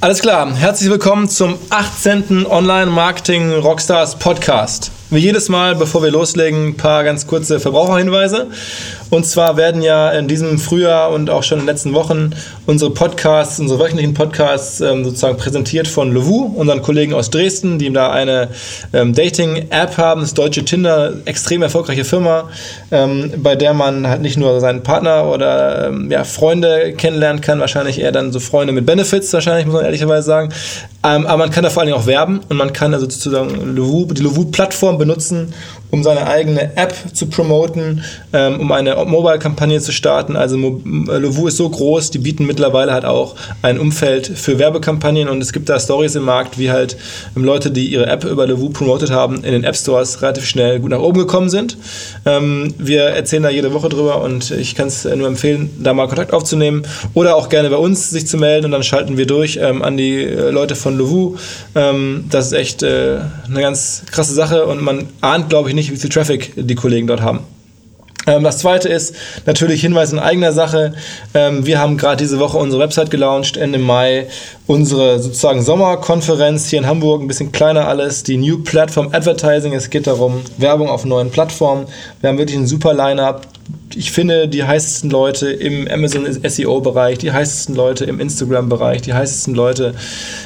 Alles klar, herzlich willkommen zum 18. Online Marketing Rockstars Podcast. Wie jedes Mal, bevor wir loslegen, ein paar ganz kurze Verbraucherhinweise. Und zwar werden ja in diesem Frühjahr und auch schon in den letzten Wochen unsere Podcasts, unsere wöchentlichen Podcasts ähm, sozusagen präsentiert von Levu, unseren Kollegen aus Dresden, die da eine ähm, Dating-App haben, das deutsche Tinder, extrem erfolgreiche Firma, ähm, bei der man halt nicht nur seinen Partner oder ja, Freunde kennenlernen kann, wahrscheinlich eher dann so Freunde mit Benefits, wahrscheinlich, muss man ehrlicherweise sagen. Ähm, aber man kann da vor allen Dingen auch werben und man kann also sozusagen Levu, die Levu-Plattform benutzen, um seine eigene App zu promoten, ähm, um eine Mobile-Kampagne zu starten. Also Lovu ist so groß, die bieten mittlerweile halt auch ein Umfeld für Werbekampagnen und es gibt da Stories im Markt, wie halt ähm, Leute, die ihre App über Lovu promotet haben, in den App Stores relativ schnell gut nach oben gekommen sind. Ähm, wir erzählen da jede Woche drüber und ich kann es nur empfehlen, da mal Kontakt aufzunehmen oder auch gerne bei uns sich zu melden und dann schalten wir durch ähm, an die äh, Leute von Lovu. Ähm, das ist echt äh, eine ganz krasse Sache und man ahnt, glaube ich, nicht, wie viel Traffic die Kollegen dort haben. Ähm, das zweite ist natürlich Hinweis in eigener Sache. Ähm, wir haben gerade diese Woche unsere Website gelauncht, Ende Mai. Unsere sozusagen Sommerkonferenz hier in Hamburg, ein bisschen kleiner alles, die New Platform Advertising. Es geht darum, Werbung auf neuen Plattformen. Wir haben wirklich ein super Line-up ich finde, die heißesten Leute im Amazon SEO-Bereich, die heißesten Leute im Instagram-Bereich, die heißesten Leute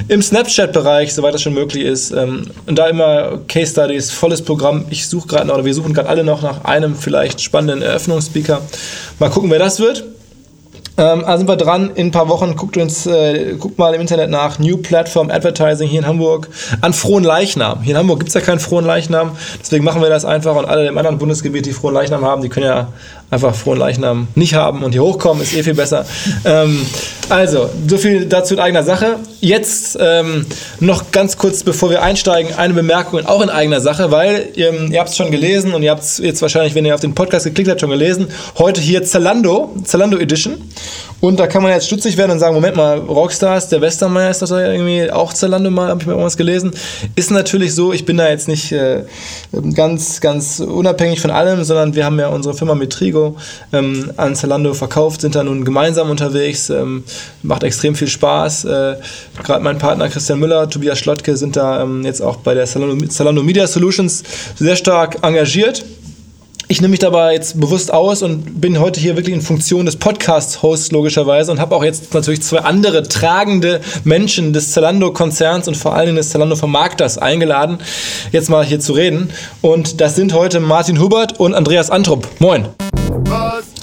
im Snapchat-Bereich, soweit das schon möglich ist. Ähm, und da immer Case Studies, volles Programm. Ich suche gerade noch, oder wir suchen gerade alle noch nach einem vielleicht spannenden Eröffnungsspeaker. Mal gucken, wer das wird. Ähm, also sind wir dran. In ein paar Wochen guckt uns, äh, guckt mal im Internet nach New Platform Advertising hier in Hamburg an frohen Leichnam. Hier in Hamburg gibt es ja keinen frohen Leichnam, deswegen machen wir das einfach und alle im anderen Bundesgebiet, die frohen Leichnam haben, die können ja einfach frohen Leichnam nicht haben und hier hochkommen, ist eh viel besser. Ähm, also, so viel dazu in eigener Sache. Jetzt ähm, noch ganz kurz, bevor wir einsteigen, eine Bemerkung auch in eigener Sache, weil ähm, ihr habt es schon gelesen und ihr habt es jetzt wahrscheinlich, wenn ihr auf den Podcast geklickt habt, schon gelesen. Heute hier Zalando, Zalando Edition. Und da kann man jetzt stutzig werden und sagen, Moment mal, Rockstars, der Westermeier ist das irgendwie auch Zalando mal, habe ich mal irgendwas gelesen. Ist natürlich so, ich bin da jetzt nicht äh, ganz, ganz unabhängig von allem, sondern wir haben ja unsere Firma Metrigo ähm, an Zalando verkauft, sind da nun gemeinsam unterwegs, ähm, macht extrem viel Spaß. Äh, Gerade mein Partner Christian Müller, Tobias Schlottke sind da ähm, jetzt auch bei der Zalando, Zalando Media Solutions sehr stark engagiert. Ich nehme mich dabei jetzt bewusst aus und bin heute hier wirklich in Funktion des Podcast-Hosts logischerweise und habe auch jetzt natürlich zwei andere tragende Menschen des Zalando-Konzerns und vor allem des Zalando-Vermarkters eingeladen, jetzt mal hier zu reden. Und das sind heute Martin Hubert und Andreas Antrup. Moin.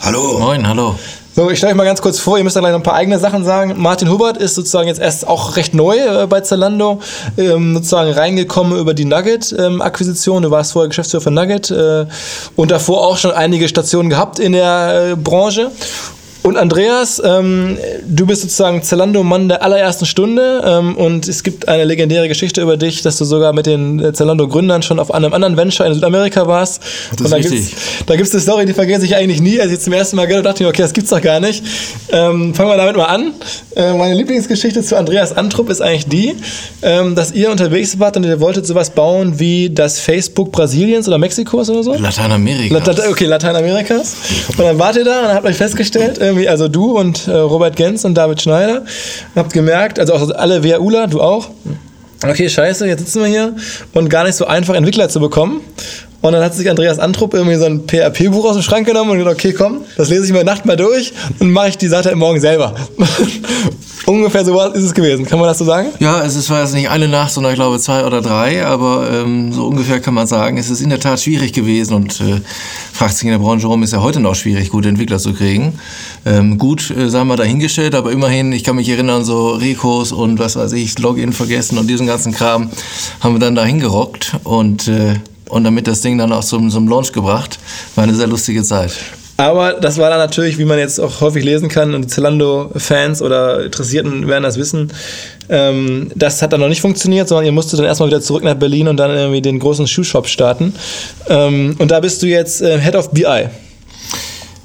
Hallo. Moin, hallo. So, ich stelle euch mal ganz kurz vor, ihr müsst dann gleich noch ein paar eigene Sachen sagen. Martin Hubert ist sozusagen jetzt erst auch recht neu äh, bei Zalando, ähm, sozusagen reingekommen über die Nugget-Akquisition. Ähm, du warst vorher Geschäftsführer von Nugget äh, und davor auch schon einige Stationen gehabt in der äh, Branche. Und Andreas, ähm, du bist sozusagen Zalando-Mann der allerersten Stunde ähm, und es gibt eine legendäre Geschichte über dich, dass du sogar mit den äh, Zalando-Gründern schon auf einem anderen Venture in Südamerika warst. Das und da gibt es da gibt's eine Story, die vergesse ich eigentlich nie. Als ich zum ersten Mal gehört dachte ich, okay, das gibt's doch gar nicht. Ähm, fangen wir damit mal an. Äh, meine Lieblingsgeschichte zu Andreas Antrup ist eigentlich die, ähm, dass ihr unterwegs wart und ihr wolltet sowas bauen wie das Facebook Brasiliens oder Mexikos oder so? Lateinamerika. La okay, Lateinamerikas. Und dann wart ihr da und habt euch festgestellt, irgendwie, also du und äh, Robert Gens und David Schneider, habt gemerkt, also auch alle WHUler, du auch, okay, scheiße, jetzt sitzen wir hier. Und gar nicht so einfach Entwickler zu bekommen. Und dann hat sich Andreas Antrup irgendwie so ein PHP-Buch aus dem Schrank genommen und gesagt, okay, komm, das lese ich mir Nacht mal durch und mache ich die Seite morgen selber. Ungefähr so ist es gewesen. Kann man das so sagen? Ja, es war jetzt nicht eine Nacht, sondern ich glaube zwei oder drei, aber ähm, so ungefähr kann man sagen, es ist in der Tat schwierig gewesen und äh, fragt sich in der Branche rum, ist ja heute noch schwierig, gute Entwickler zu kriegen. Ähm, gut, äh, sagen wir dahingestellt, aber immerhin, ich kann mich erinnern, so Rekos und was weiß ich, Login vergessen und diesen ganzen Kram haben wir dann dahin gerockt und äh, und damit das Ding dann auch zum, zum Launch gebracht. War eine sehr lustige Zeit. Aber das war dann natürlich, wie man jetzt auch häufig lesen kann, und die Zalando-Fans oder Interessierten werden das wissen, ähm, das hat dann noch nicht funktioniert, sondern ihr musstet dann erstmal wieder zurück nach Berlin und dann irgendwie den großen Schuhshop starten. Ähm, und da bist du jetzt äh, Head of BI.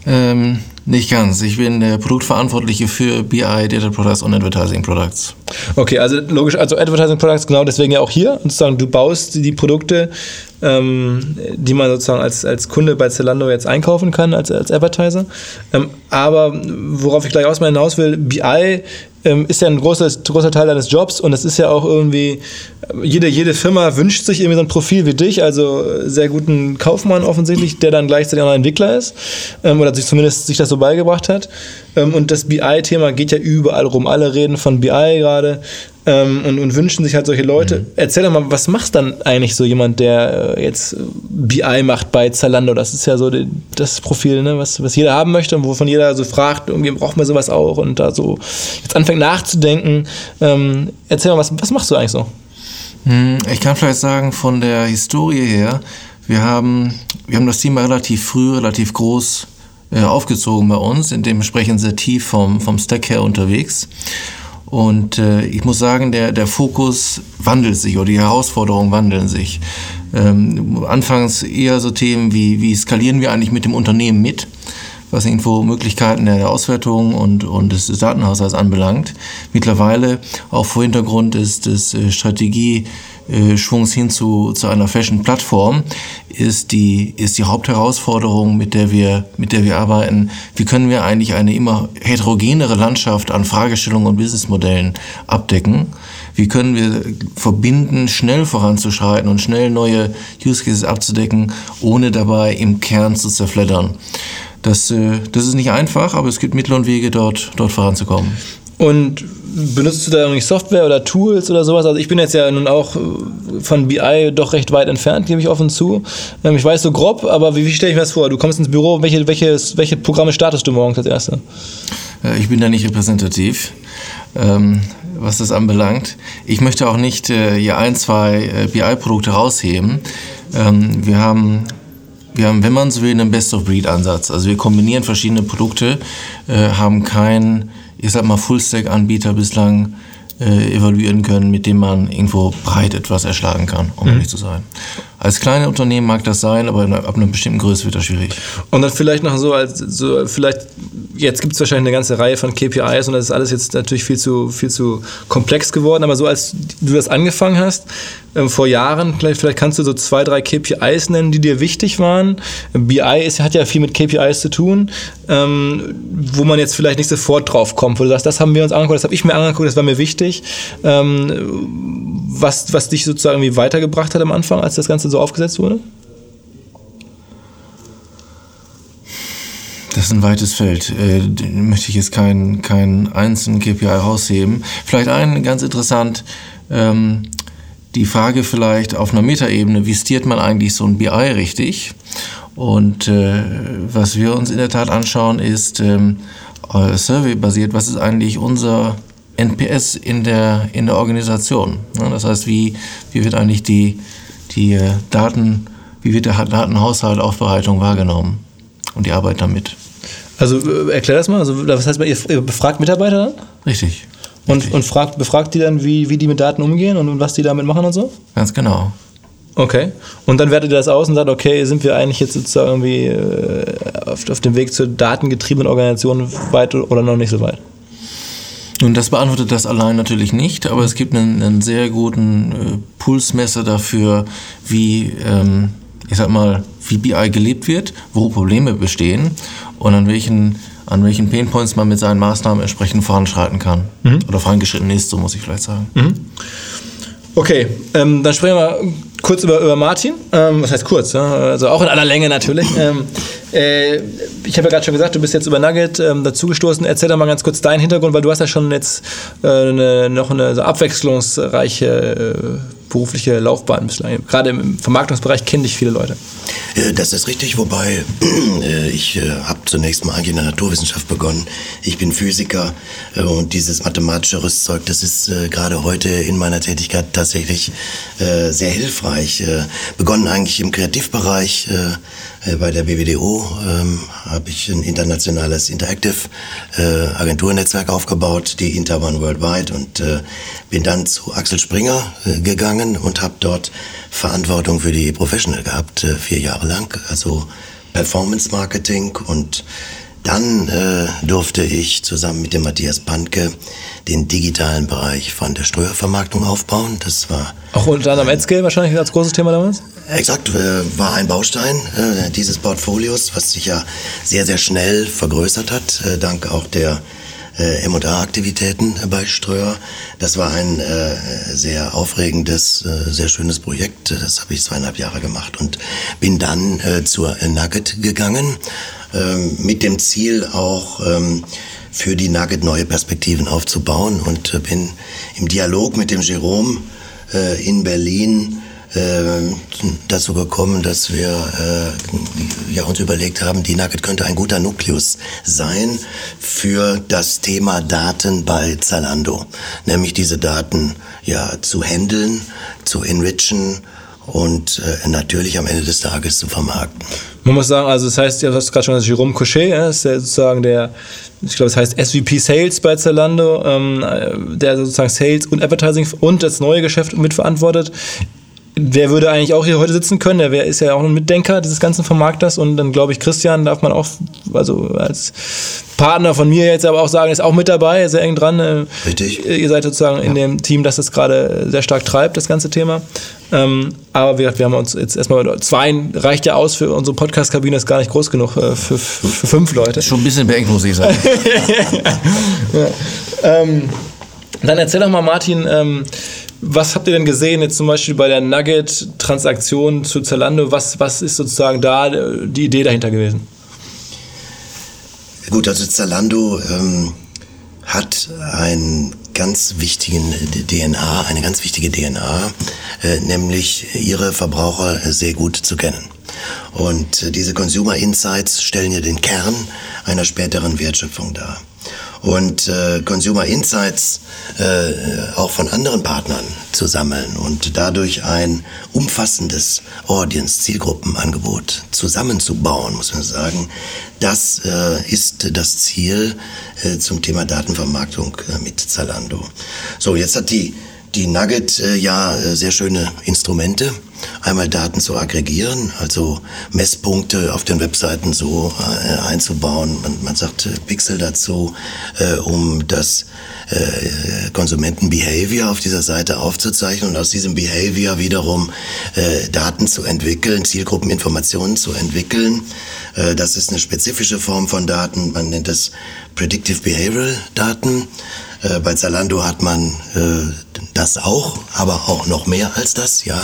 Ähm, nicht ganz. Ich bin der Produktverantwortliche für BI, Data Products und Advertising Products. Okay, also logisch, also Advertising Products genau deswegen ja auch hier. Und sozusagen du baust die Produkte, ähm, die man sozusagen als, als Kunde bei Zalando jetzt einkaufen kann, als, als Advertiser. Ähm, aber worauf ich gleich aus hinaus will, BI ähm, ist ja ein großer, großer Teil deines Jobs und das ist ja auch irgendwie, jede, jede Firma wünscht sich irgendwie so ein Profil wie dich, also sehr guten Kaufmann offensichtlich, der dann gleichzeitig auch ein Entwickler ist ähm, oder sich zumindest sich das so beigebracht hat. Ähm, und das BI-Thema geht ja überall rum. Alle reden von BI gerade ähm, und, und, wünschen sich halt solche Leute. Mhm. Erzähl doch mal, was macht dann eigentlich so jemand, der äh, jetzt BI macht bei Zalando? Das ist ja so die, das Profil, ne? was, was jeder haben möchte und wovon jeder so fragt, irgendwie braucht man sowas auch und da so jetzt anfängt nachzudenken. Ähm, erzähl mal, was, was machst du eigentlich so? Hm, ich kann vielleicht sagen, von der Historie her, wir haben, wir haben das Thema relativ früh, relativ groß äh, aufgezogen bei uns, in dementsprechend sehr tief vom, vom Stack her unterwegs. Und äh, ich muss sagen, der, der Fokus wandelt sich oder die Herausforderungen wandeln sich. Ähm, anfangs eher so Themen wie, wie skalieren wir eigentlich mit dem Unternehmen mit, was irgendwo Möglichkeiten der Auswertung und, und des Datenhaushalts anbelangt. Mittlerweile auch vor Hintergrund ist des äh, Strategie äh, Schwungs hin zu, zu einer Fashion-Plattform, ist die, ist die Hauptherausforderung, mit der, wir, mit der wir arbeiten. Wie können wir eigentlich eine immer heterogenere Landschaft an Fragestellungen und Businessmodellen abdecken? Wie können wir verbinden, schnell voranzuschreiten und schnell neue Use Cases abzudecken, ohne dabei im Kern zu zerfleddern? Das, äh, das ist nicht einfach, aber es gibt Mittel und Wege, dort, dort voranzukommen. Und benutzt du da irgendwie Software oder Tools oder sowas? Also ich bin jetzt ja nun auch von BI doch recht weit entfernt, gebe ich offen zu. Ähm, ich weiß so grob, aber wie, wie stelle ich mir das vor? Du kommst ins Büro, welche, welche, welche Programme startest du morgens als erste? Äh, ich bin da nicht repräsentativ, ähm, was das anbelangt. Ich möchte auch nicht äh, hier ein, zwei äh, BI-Produkte rausheben. Ähm, wir haben wir haben, wenn man so will, einen Best-of-Breed-Ansatz. Also wir kombinieren verschiedene Produkte, haben kein ich sag mal, Full-Stack-Anbieter bislang äh, evaluieren können, mit dem man irgendwo breit etwas erschlagen kann, um mhm. ehrlich zu sein. Als kleine Unternehmen mag das sein, aber ab einer bestimmten Größe wird das schwierig. Und dann vielleicht noch so, als so vielleicht, jetzt gibt es wahrscheinlich eine ganze Reihe von KPIs und das ist alles jetzt natürlich viel zu, viel zu komplex geworden, aber so als du das angefangen hast, ähm, vor Jahren, vielleicht, vielleicht kannst du so zwei, drei KPIs nennen, die dir wichtig waren. BI ist, hat ja viel mit KPIs zu tun, ähm, wo man jetzt vielleicht nicht sofort drauf kommt, wo du sagst, das haben wir uns angeguckt, das habe ich mir angeguckt, das war mir wichtig. Ähm, was, was dich sozusagen irgendwie weitergebracht hat am Anfang, als das Ganze so aufgesetzt wurde? Das ist ein weites Feld. Äh, möchte ich jetzt keinen kein einzelnen KPI rausheben. Vielleicht einen ganz interessant, ähm, die Frage vielleicht auf einer Metaebene, wie stiert man eigentlich so ein BI richtig? Und äh, was wir uns in der Tat anschauen, ist ähm, Survey-basiert, was ist eigentlich unser NPS in der, in der Organisation? Ja, das heißt, wie, wie wird eigentlich die, die äh, Daten, wie wird der Datenhaushalt, Aufbereitung wahrgenommen und die Arbeit damit? Also äh, erklär das mal, also, was heißt, ihr befragt Mitarbeiter dann? Richtig. Und, und fragt, befragt die dann, wie, wie die mit Daten umgehen und, und was die damit machen und so? Ganz genau. Okay. Und dann wertet ihr das aus und sagt, okay, sind wir eigentlich jetzt sozusagen irgendwie äh, auf, auf dem Weg zur datengetriebenen Organisation weit oder noch nicht so weit? Nun, das beantwortet das allein natürlich nicht, aber es gibt einen, einen sehr guten äh, Pulsmesser dafür, wie, ähm, ich sag mal, wie BI gelebt wird, wo Probleme bestehen und an welchen an welchen Painpoints man mit seinen Maßnahmen entsprechend voranschreiten kann. Mhm. Oder vorangeschritten ist, so muss ich vielleicht sagen. Mhm. Okay, ähm, dann sprechen wir kurz über, über Martin. Ähm, was heißt kurz? Ja? Also auch in aller Länge natürlich. Ähm, äh, ich habe ja gerade schon gesagt, du bist jetzt über Nugget ähm, dazugestoßen. Erzähl doch mal ganz kurz deinen Hintergrund, weil du hast ja schon jetzt äh, eine, noch eine so abwechslungsreiche äh, berufliche Laufbahn bislang. Gerade im Vermarktungsbereich kennen dich viele Leute. Das ist richtig, wobei äh, ich äh, habe zunächst mal eigentlich in der Naturwissenschaft begonnen. Ich bin Physiker äh, und dieses mathematische Rüstzeug, das ist gerade heute in meiner Tätigkeit tatsächlich sehr hilfreich. Begonnen eigentlich im Kreativbereich äh, bei der BWDO ähm, habe ich ein internationales Interactive äh, Agenturnetzwerk aufgebaut, die Interone Worldwide und äh, bin dann zu Axel Springer äh, gegangen und habe dort Verantwortung für die Professional gehabt, äh, vier Jahre lang, also Performance Marketing und Dann äh, durfte ich zusammen mit dem Matthias Panke den digitalen Bereich von der Ströer-Vermarktung aufbauen. Das war auch unter anderem AdScale wahrscheinlich als großes Thema damals. Exakt, äh, war ein Baustein äh, dieses Portfolios, was sich ja sehr sehr schnell vergrößert hat, äh, dank auch der äh, M&A-Aktivitäten bei Ströer. Das war ein äh, sehr aufregendes, äh, sehr schönes Projekt. Das habe ich zweieinhalb Jahre gemacht und bin dann äh, zur Nugget gegangen ähm, mit dem Ziel auch ähm, für die Nugget neue Perspektiven aufzubauen und äh, bin im Dialog mit dem Jerome äh, in Berlin äh, dazu gekommen, dass wir äh, ja, uns überlegt haben, die Nugget könnte ein guter Nukleus sein für das Thema Daten bei Zalando. Nämlich diese Daten ja zu handeln, zu enrichen und äh, natürlich am Ende des Tages zu vermarkten. Man muss sagen, also das heißt, du hast gerade schon das Jerome Cochet, ja, ist der sozusagen der, ich glaube, es heißt SVP Sales bei Zalando, ähm, der sozusagen Sales und Advertising und das neue Geschäft mitverantwortet der würde eigentlich auch hier heute sitzen können. Der wär, ist ja auch ein Mitdenker dieses ganzen Vermarkters. Und dann glaube ich, Christian darf man auch, also als Partner von mir jetzt aber auch sagen, ist auch mit dabei, sehr eng dran. Äh, Richtig. Ihr seid sozusagen ja. in dem Team, das das gerade sehr stark treibt, das ganze Thema. Ähm, aber wir, wir haben uns jetzt erstmal, zwei reicht ja aus für unsere Podcast-Kabine, ist gar nicht groß genug äh, für, für, für, fünf Leute. Schon ein bisschen beengt, muss ich sagen. ja. ähm, dann erzähl doch mal, Martin, ähm, was habt ihr denn gesehen, jetzt zum Beispiel bei der Nugget-Transaktion zu Zalando? Was, was ist sozusagen da die Idee dahinter gewesen? Gut, also Zalando ähm, hat einen ganz wichtigen DNA, eine ganz wichtige DNA, äh, nämlich ihre Verbraucher sehr gut zu kennen. Und äh, diese Consumer Insights stellen ja den Kern einer späteren Wertschöpfung dar und äh, Consumer Insights äh, auch von anderen Partnern zu sammeln und dadurch ein umfassendes Audience-Zielgruppenangebot zusammenzubauen, muss man sagen. Das äh, ist das Ziel äh, zum Thema Datenvermarktung äh, mit Zalando. So, jetzt hat die die Nugget äh, ja äh, sehr schöne Instrumente. Einmal Daten zu aggregieren, also Messpunkte auf den Webseiten so äh, einzubauen. Man, man sagt äh, Pixel dazu, äh, um das äh, Konsumentenbehavior auf dieser Seite aufzuzeichnen und aus diesem Behavior wiederum äh, Daten zu entwickeln, Zielgruppeninformationen zu entwickeln. Äh, das ist eine spezifische Form von Daten. Man nennt es Predictive Behavioral Daten. Äh, bei Zalando hat man äh, das auch, aber auch noch mehr als das, ja.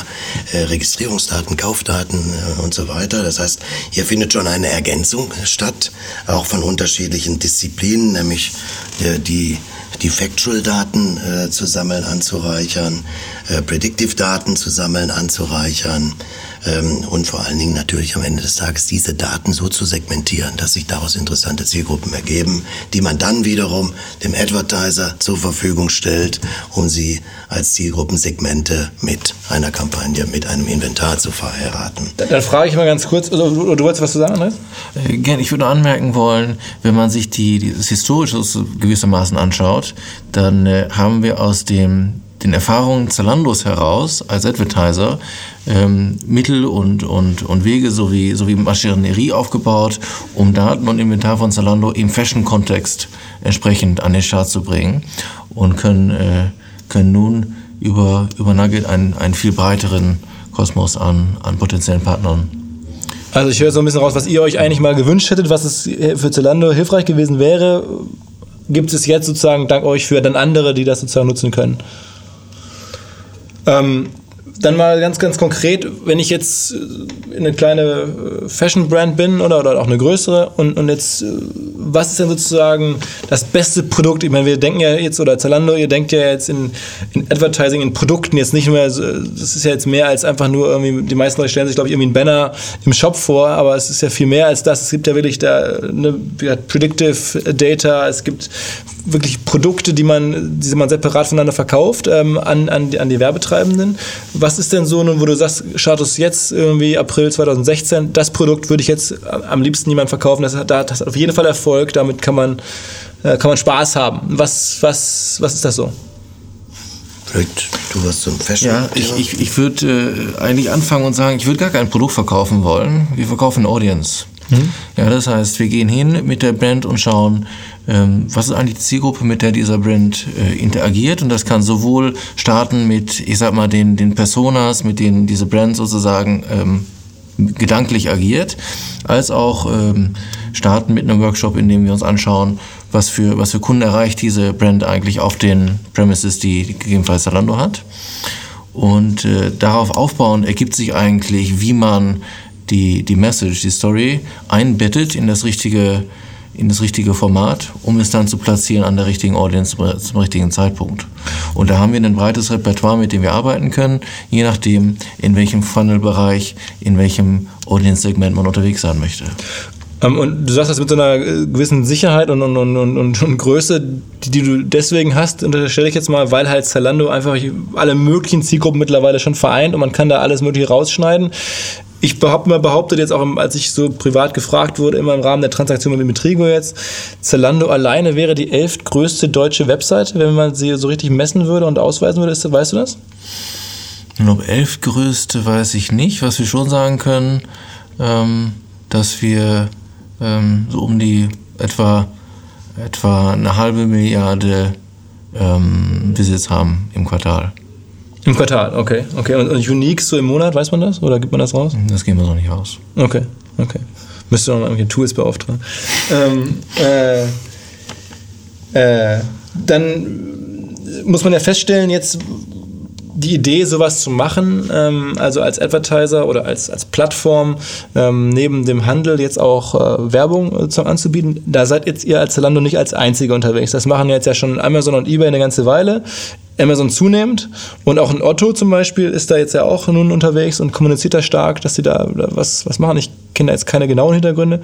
Äh, Registrierungsdaten, Kaufdaten äh, und so weiter. Das heißt, hier findet schon eine Ergänzung statt, auch von unterschiedlichen Disziplinen, nämlich äh, die die Factual-Daten äh, zu sammeln, anzureichern, Predictive-Daten zu sammeln, anzureichern, ähm, und vor allen Dingen natürlich am Ende des Tages diese Daten so zu segmentieren, dass sich daraus interessante Zielgruppen ergeben, die man dann wiederum dem Advertiser zur Verfügung stellt, um sie als Zielgruppensegmente mit einer Kampagne, mit einem Inventar zu verheiraten. Dann, dann frage ich mal ganz kurz, oder, oder du wolltest was zu sagen, Andreas? Äh, gerne, ich würde anmerken wollen, wenn man sich die, das Historische gewissermaßen anschaut, dann äh, haben wir aus dem den Erfahrungen Zalandos heraus als Advertiser ähm, Mittel und, und, und Wege sowie, sowie Maschinerie aufgebaut, um Daten und Inventar von Zalando im Fashion-Kontext entsprechend an den Start zu bringen und können, äh, können nun über, über Nugget einen, einen viel breiteren Kosmos an, an potenziellen Partnern also ich höre so ein bisschen raus, was ihr euch eigentlich mal gewünscht hättet, was es für Zalando hilfreich gewesen wäre. Gibt es jetzt sozusagen dank euch für dann andere, die das sozusagen nutzen können? Ähm, dann mal ganz, ganz konkret, wenn ich jetzt eine kleine äh, Fashion-Brand bin oder, oder auch eine größere und, und jetzt, äh, was ist denn sozusagen das beste Produkt? Ich meine, wir denken ja jetzt, oder Zalando, ihr denkt ja jetzt in, in Advertising, in Produkten jetzt nicht mehr, das ist ja jetzt mehr als einfach nur irgendwie, die meisten Leute stellen sich, glaube ich, irgendwie einen Banner im Shop vor, aber es ist ja viel mehr als das. Es gibt ja wirklich da eine Predictive Data, es gibt wirklich Produkte, die man, die man separat voneinander verkauft ähm, an, an, an die Werbetreibenden. Was ist denn so nun, wo du sagst, Status jetzt irgendwie April 2016, das Produkt würde ich jetzt am liebsten jemand verkaufen, das hat, das hat auf jeden Fall Erfolg, damit kann man, äh, kann man Spaß haben. Was, was, was ist das so? Vielleicht du so ein Fashion. Ja, ich, ich, ich würde äh, eigentlich anfangen und sagen, ich würde gar kein Produkt verkaufen wollen. Wir verkaufen Audience. Mhm. Ja, das heißt, wir gehen hin mit der Brand und schauen, ähm, was ist eigentlich die Zielgruppe, mit der dieser Brand äh, interagiert. Und das kann sowohl starten mit, ich sag mal, den, den Personas, mit denen diese Brand sozusagen ähm, gedanklich agiert, als auch ähm, starten mit einem Workshop, in dem wir uns anschauen, was für, was für Kunden erreicht diese Brand eigentlich auf den Premises, die gegebenenfalls Zalando hat. Und äh, darauf aufbauend ergibt sich eigentlich, wie man die, die Message, die Story einbettet in das richtige in das richtige Format, um es dann zu platzieren an der richtigen Audience zum richtigen Zeitpunkt. Und da haben wir ein breites Repertoire, mit dem wir arbeiten können, je nachdem, in welchem Funnel-Bereich, in welchem Audience-Segment man unterwegs sein möchte. Ähm, und du sagst das mit so einer äh, gewissen Sicherheit und, und, und, und, und Größe, die, die, du deswegen hast, unterstelle ich jetzt mal, weil halt Zalando einfach alle möglichen Zielgruppen mittlerweile schon vereint und man kann da alles mögliche rausschneiden. Ich behaupte mal behauptet jetzt auch, als ich so privat gefragt wurde, immer im Rahmen der Transaktion mit Metrigo jetzt, Zalando alleine wäre die elftgrößte deutsche Webseite, wenn man sie so richtig messen würde und ausweisen würde. Ist, weißt du das? Ich glaube, elftgrößte weiß ich nicht. Was wir schon sagen können, ähm, dass wir ähm, so um die etwa, etwa eine halbe Milliarde ähm, Visits haben im Quartal. Im Quartal, okay. okay. Und, und Unique so im Monat, weiß man das? Oder gibt man das raus? Das gehen wir noch nicht raus. Okay, okay. Müsste noch mal irgendwelche Tools beauftragen. ähm, äh, äh, dann muss man ja feststellen, jetzt die Idee, sowas zu machen, ähm, also als Advertiser oder als, als Plattform ähm, neben dem Handel jetzt auch äh, Werbung äh, anzubieten, da seid jetzt ihr als Zalando nicht als Einzige unterwegs. Das machen jetzt ja schon Amazon und eBay eine ganze Weile. Amazon zunehmend und auch ein Otto zum Beispiel ist da jetzt ja auch nun unterwegs und kommuniziert da stark, dass sie da was, was machen. Ich kenne da jetzt keine genauen Hintergründe.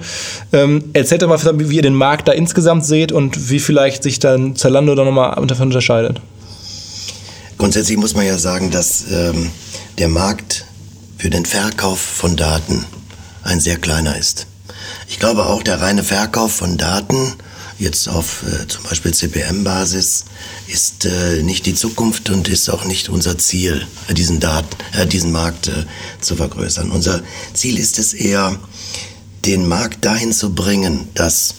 Ähm, erzählt doch mal, wie ihr den Markt da insgesamt seht und wie vielleicht sich dann Zalando da nochmal davon unterscheidet. Grundsätzlich muss man ja sagen, dass ähm, der Markt für den Verkauf von Daten ein sehr kleiner ist. Ich glaube auch der reine Verkauf von Daten jetzt auf äh, zum Beispiel CPM-Basis ist äh, nicht die Zukunft und ist auch nicht unser Ziel, äh, diesen, Daten, äh, diesen Markt äh, zu vergrößern. Unser Ziel ist es eher, den Markt dahin zu bringen, dass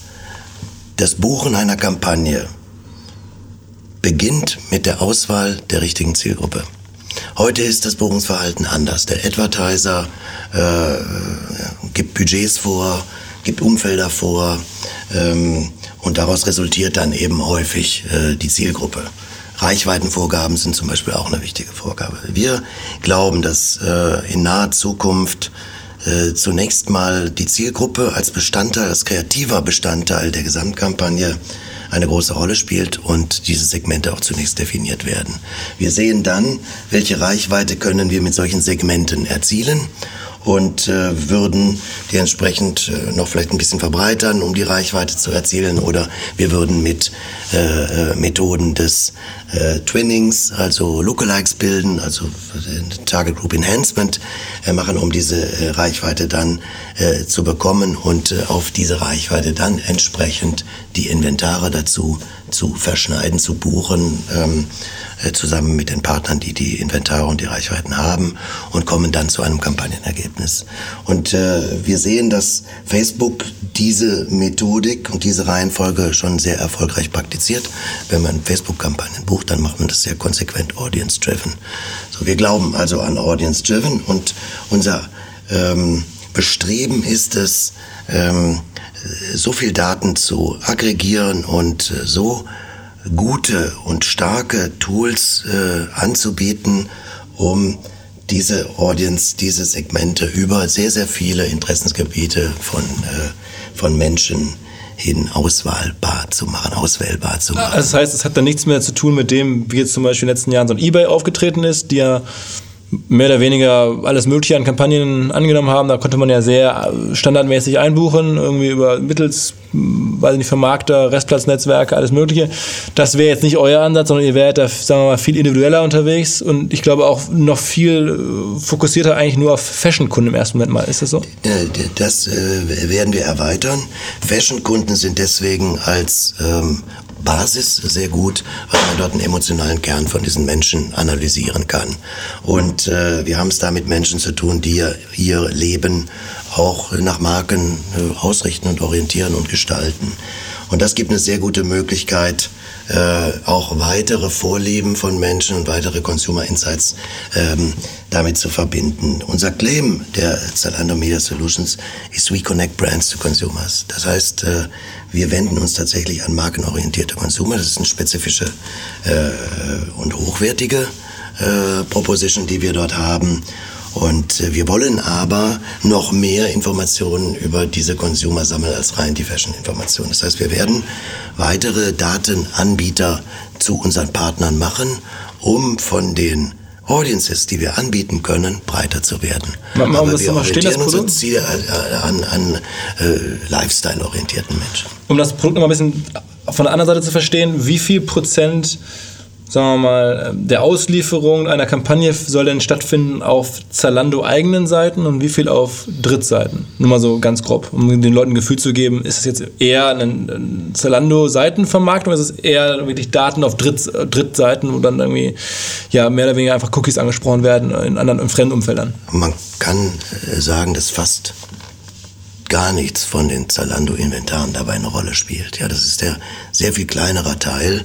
das Buchen einer Kampagne beginnt mit der Auswahl der richtigen Zielgruppe. Heute ist das Buchungsverhalten anders. Der Advertiser äh, gibt Budgets vor, gibt Umfelder vor ähm, und daraus resultiert dann eben häufig äh, die Zielgruppe. Reichweitenvorgaben sind zum Beispiel auch eine wichtige Vorgabe. Wir glauben, dass äh, in naher Zukunft äh, zunächst mal die Zielgruppe als Bestandteil, als kreativer Bestandteil der Gesamtkampagne eine große Rolle spielt und diese Segmente auch zunächst definiert werden. Wir sehen dann, welche Reichweite können wir mit solchen Segmenten erzielen und äh, würden die entsprechend äh, noch vielleicht ein bisschen verbreitern, um die Reichweite zu erzielen. Oder wir würden mit äh, äh Methoden des äh, Twinnings, also Lookalikes bilden, also Target Group Enhancement äh, machen, um diese Reichweite dann zu bekommen und auf diese Reichweite dann entsprechend die Inventare dazu zu verschneiden, zu buchen. Ähm, äh, zusammen mit den Partnern, die die Inventare und die Reichweiten haben und kommen dann zu einem Kampagnenergebnis. Und äh, wir sehen, dass Facebook diese Methodik und diese Reihenfolge schon sehr erfolgreich praktiziert. Wenn man Facebook-Kampagnen bucht, dann macht man das sehr konsequent audience-driven. So, wir glauben also an audience-driven und unser ähm, Bestreben ist es, ähm, so viel Daten zu aggregieren und äh, so gute und starke Tools äh, anzubieten, um diese Audience, diese Segmente über sehr, sehr viele Interessensgebiete von, äh, von Menschen hin auswahlbar zu machen, auswählbar zu machen. Also das heißt, es hat dann nichts mehr zu tun mit dem, wie jetzt zum Beispiel in den letzten Jahren so ein Ebay aufgetreten ist, die ja mehr oder weniger alles Mögliche an Kampagnen angenommen haben. Da konnte man ja sehr standardmäßig einbuchen, irgendwie über mittels, weiß ich nicht, Vermarkter, Restplatznetzwerke, alles Mögliche. Das wäre jetzt nicht euer Ansatz, sondern ihr wärt da, sagen wir mal, viel individueller unterwegs und ich glaube auch noch viel äh, fokussierter eigentlich nur auf Fashion-Kunden im ersten Moment mal. Ist das so? Das äh, werden wir erweitern. Fashion-Kunden sind deswegen als ähm, Basis sehr gut, weil man dort einen emotionalen Kern von diesen Menschen analysieren kann. Und äh, wir haben es da mit Menschen zu tun, die ihr Leben auch nach Marken äh, ausrichten und orientieren und gestalten. Und das gibt eine sehr gute Möglichkeit, äh, auch weitere Vorlieben von Menschen und weitere Consumer Insights ähm, damit zu verbinden. Unser Claim der Zalando Media Solutions ist We Connect Brands to Consumers. Das heißt, äh, wir wenden uns tatsächlich an markenorientierte Consumer. Das ist eine spezifische äh, und hochwertige äh, Proposition, die wir dort haben. Und äh, wir wollen aber noch mehr Informationen über diese Consumer sammeln als rein die Fashion-Informationen. Das heißt, wir werden weitere Datenanbieter zu unseren Partnern machen, um von den Audiences, die wir anbieten können, breiter zu werden. Mal, um das wir mal stehen, das orientieren Produkt? unsere Ziele an, an, an äh, Lifestyle-orientierten Menschen. Um das Produkt noch mal ein bisschen von der anderen Seite zu verstehen, wie viel Prozent sagen wir mal, der Auslieferung einer Kampagne soll denn stattfinden auf Zalando eigenen Seiten und wie viel auf Drittseiten? Nur mal so ganz grob, um den Leuten ein Gefühl zu geben, ist es jetzt eher eine Zalando-Seitenvermarktung oder ist es eher wirklich Daten auf Dritt, Drittseiten, wo dann irgendwie ja, mehr oder weniger einfach Cookies angesprochen werden in anderen in fremden Umfeldern? Man kann äh, sagen, dass fast gar nichts von den Zalando-Inventaren dabei eine Rolle spielt. Ja, das ist der sehr viel kleinere Teil.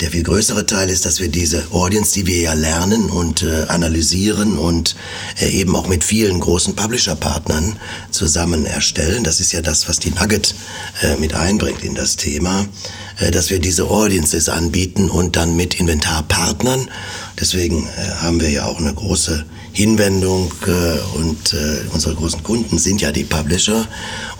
Der viel größere Teil ist, dass wir diese Audience, die wir ja lernen und äh, analysieren und äh, eben auch mit vielen großen Publisher-Partnern zusammen erstellen. Das ist ja das, was die Nugget äh, mit einbringt in das Thema, äh, dass wir diese Audiences anbieten und dann mit Inventarpartnern. Deswegen äh, haben wir ja auch eine große Hinwendung äh, und unsere großen Kunden sind ja die Publisher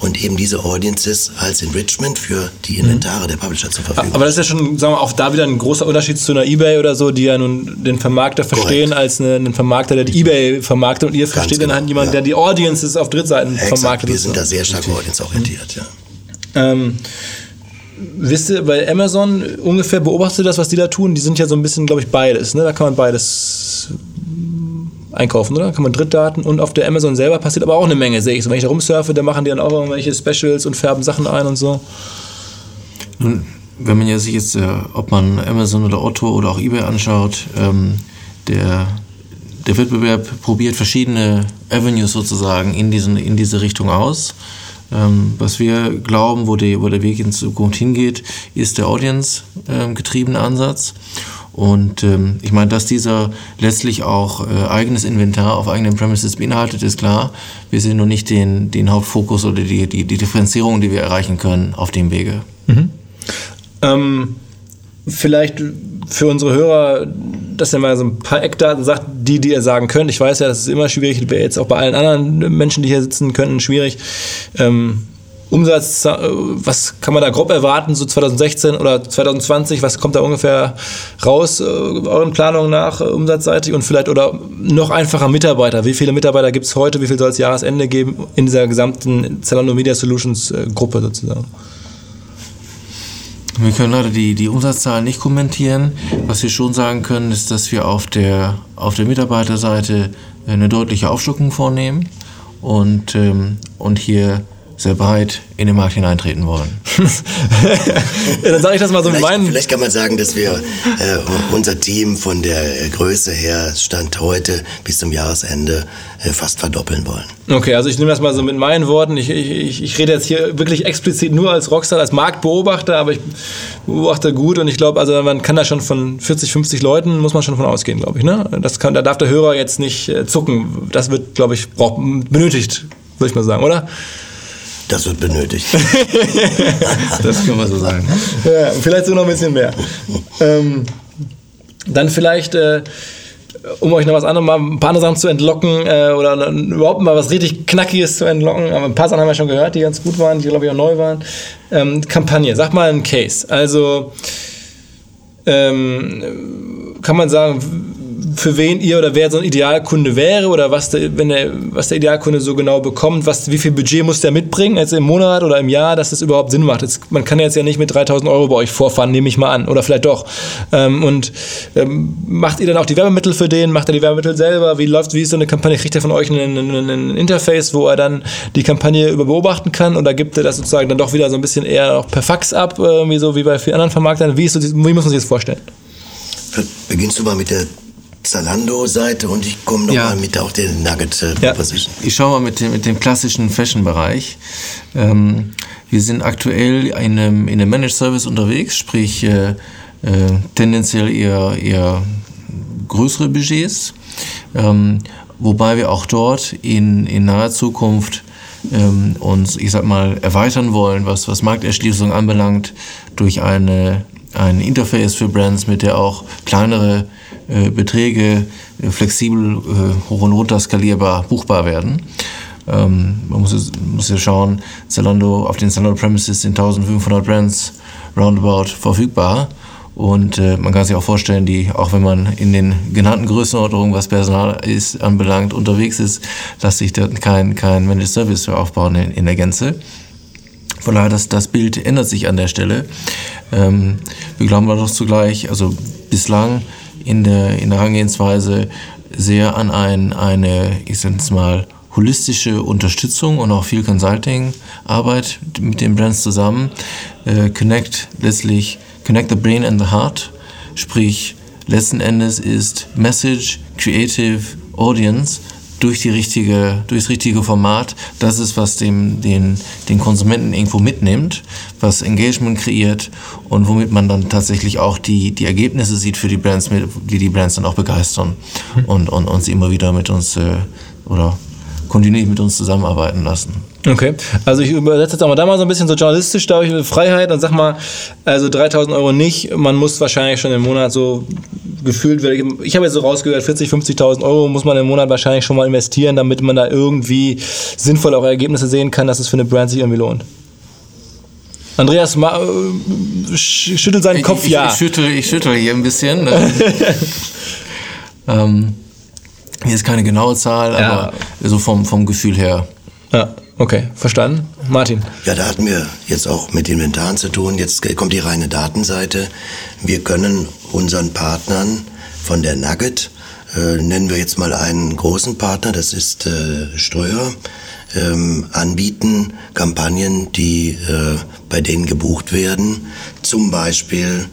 und eben diese Audiences als Enrichment für die Inventare der Publisher zur Verfügung. Aber das ist ja schon, sagen wir, auch da wieder ein großer Unterschied zu einer Ebay oder so, die ja nun den Vermarkter verstehen Korrekt. als eine, einen Vermarkter, der die Ebay vermarktet und ihr versteht dann genau, halt jemanden, ja. der die Audiences auf Drittseiten Exakt, vermarktet. wir sind da sehr stark audienceorientiert, ja. Ähm, wisst ihr, bei Amazon ungefähr beobachtet ihr das, was die da tun? Die sind ja so ein bisschen, glaube ich, beides. Ne? Da kann man beides einkaufen, oder? Da kann man Drittdaten und auf der Amazon selber passiert aber auch eine Menge, sehe ich. So, wenn ich da rumsurfe, da machen die dann auch irgendwelche Specials und färben Sachen ein und so. Nun, wenn man ja sich jetzt, äh, ob man Amazon oder Otto oder auch eBay anschaut, ähm, der, der Wettbewerb probiert verschiedene Avenues sozusagen in, diesen, in diese Richtung aus. Ähm, was wir glauben, wo, die, wo der Weg in Zukunft hingeht, ist der audience-getriebene Ansatz. Und ähm, ich meine, dass dieser letztlich auch äh, eigenes Inventar auf eigenen Premises beinhaltet, ist klar. Wir sehen nur nicht den, den Hauptfokus oder die, die, die Differenzierung, die wir erreichen können auf dem Wege. Ähm, vielleicht für unsere Hörer, dass ihr mal so ein paar Eckdaten sagt, die, die ihr sagen könnt. Ich weiß ja, das ist immer schwierig, wäre jetzt auch bei allen anderen Menschen, die hier sitzen könnten, schwierig. Ähm, Umsatz, äh, was kann man da grob erwarten, so 2016 oder 2020, was kommt da ungefähr raus, äh, euren Planungen nach, äh, umsatzseitig und vielleicht oder noch einfacher Mitarbeiter. Wie viele Mitarbeiter gibt es heute, wie viel soll es Jahresende geben in dieser gesamten Zalando Media Solutions äh, Gruppe sozusagen? Wir können leider die, die Umsatzzahlen nicht kommentieren. Was wir schon sagen können, ist, dass wir auf der, auf der Mitarbeiterseite eine deutliche Aufstockung vornehmen und, ähm, und hier sehr breit in den Markt hineintreten wollen. ja, dann sage ich das mal so mit Vielleicht, meinen. vielleicht kann man sagen, dass wir äh, unser Team von der Größe her Stand heute bis zum Jahresende äh, fast verdoppeln wollen. Okay, also ich nehme das mal so mit meinen Worten. Ich, ich, ich rede jetzt hier wirklich explizit nur als Rockstar, als Marktbeobachter, aber ich beobachte gut und ich glaube, also man kann da schon von 40, 50 Leuten, muss man schon von ausgehen, glaube ich. Ne? Das kann, da darf der Hörer jetzt nicht äh, zucken. Das wird, glaube ich, braucht, benötigt, würde ich mal sagen, oder? Das wird benötigt. Das können wir so sagen. Ja, vielleicht so noch ein bisschen mehr. Ähm, dann vielleicht, äh, um euch noch was anderes, mal ein paar andere Sachen zu entlocken äh, oder überhaupt mal was richtig Knackiges zu entlocken. Aber ein paar Sachen haben wir schon gehört, die ganz gut waren, die glaube ich auch neu waren. Ähm, Kampagne, sag mal einen Case. Also ähm, kann man sagen, für wen ihr oder wer so ein Idealkunde wäre oder was der, wenn der, was der Idealkunde so genau bekommt, was, wie viel Budget muss der mitbringen, jetzt im Monat oder im Jahr, dass das überhaupt Sinn macht. Jetzt, man kann jetzt ja nicht mit 3000 Euro bei euch vorfahren, nehme ich mal an, oder vielleicht doch. Ähm, und ähm, macht ihr dann auch die Werbemittel für den, macht er die Werbemittel selber, wie läuft, wie ist so eine Kampagne, kriegt er von euch ein, Interface, wo er dann die Kampagne über beobachten kann oder gibt er das sozusagen dann doch wieder so ein bisschen eher auch per Fax ab, irgendwie so wie bei vielen anderen Vermarktern, wie, ist so, wie muss man sich das vorstellen? Beginnst du mal mit der Zalando-Seite und ich komme nochmal Ja. mit auch der Nugget äh, Ja. Ich schaue mal mit dem, mit dem klassischen Fashion-Bereich. Ähm, wir sind aktuell in einem, in einem Managed Service unterwegs, sprich äh, äh, tendenziell eher, eher größere Budgets, ähm, wobei wir auch dort in, in naher Zukunft ähm, uns, ich sag mal, erweitern wollen, was, was Markterschließung anbelangt, durch eine, ein Interface für Brands, mit der auch kleinere Beträge äh, flexibel äh, hoch und runter skalierbar buchbar werden. Ähm, man muss, muss ja schauen, Zalando, auf den Zalando Premises sind 1500 Brands roundabout verfügbar. Und äh, man kann sich auch vorstellen, die, auch wenn man in den genannten Größenordnungen, was Personal ist, anbelangt, unterwegs ist, dass sich dort kein, kein Managed Service für aufbauen in, in der Gänze. Von daher, das, das Bild ändert sich an der Stelle. Ähm, wir glauben aber doch zugleich, also bislang in der, in der Herangehensweise sehr an ein, eine, ich sage jetzt mal, holistische Unterstützung und auch viel Consulting-Arbeit mit den Brands zusammen. Äh, connect letztlich, connect the brain and the heart, sprich letzten Endes ist Message, Creative, Audience durch die richtige, durchs richtige Format, das ist, was dem, den, den Konsumenten irgendwo mitnimmt, was Engagement kreiert und womit man dann tatsächlich auch die, die Ergebnisse sieht für die Brands, die die Brands dann auch begeistern und, und, und sie immer wieder mit uns äh, oder kontinuierlich mit uns zusammenarbeiten lassen. Okay, also ich übersetze jetzt auch mal da mal so ein bisschen so journalistisch, da habe ich Freiheit und sag mal, also 3000 Euro nicht, man muss wahrscheinlich schon im Monat so gefühlt, ich habe jetzt so rausgehört, 40, 50.000 Euro muss man im Monat wahrscheinlich schon mal investieren, damit man da irgendwie sinnvoll auch Ergebnisse sehen kann, dass es für eine Brand sich irgendwie lohnt. Andreas ma, äh, sch- schüttelt seinen Kopf, ich, ja. Ich schüttel, ich schüttel hier ein bisschen. ne? ähm, hier ist keine genaue Zahl, Ja. aber so vom, vom Gefühl her. ja, okay, verstanden. Martin. Ja, da hatten wir jetzt auch mit Inventaren zu tun. Jetzt kommt die reine Datenseite. Wir können unseren Partnern von der Nugget, äh, nennen wir jetzt mal einen großen Partner, das ist äh, Ströer, ähm, anbieten Kampagnen, die äh, bei denen gebucht werden. Zum Beispiel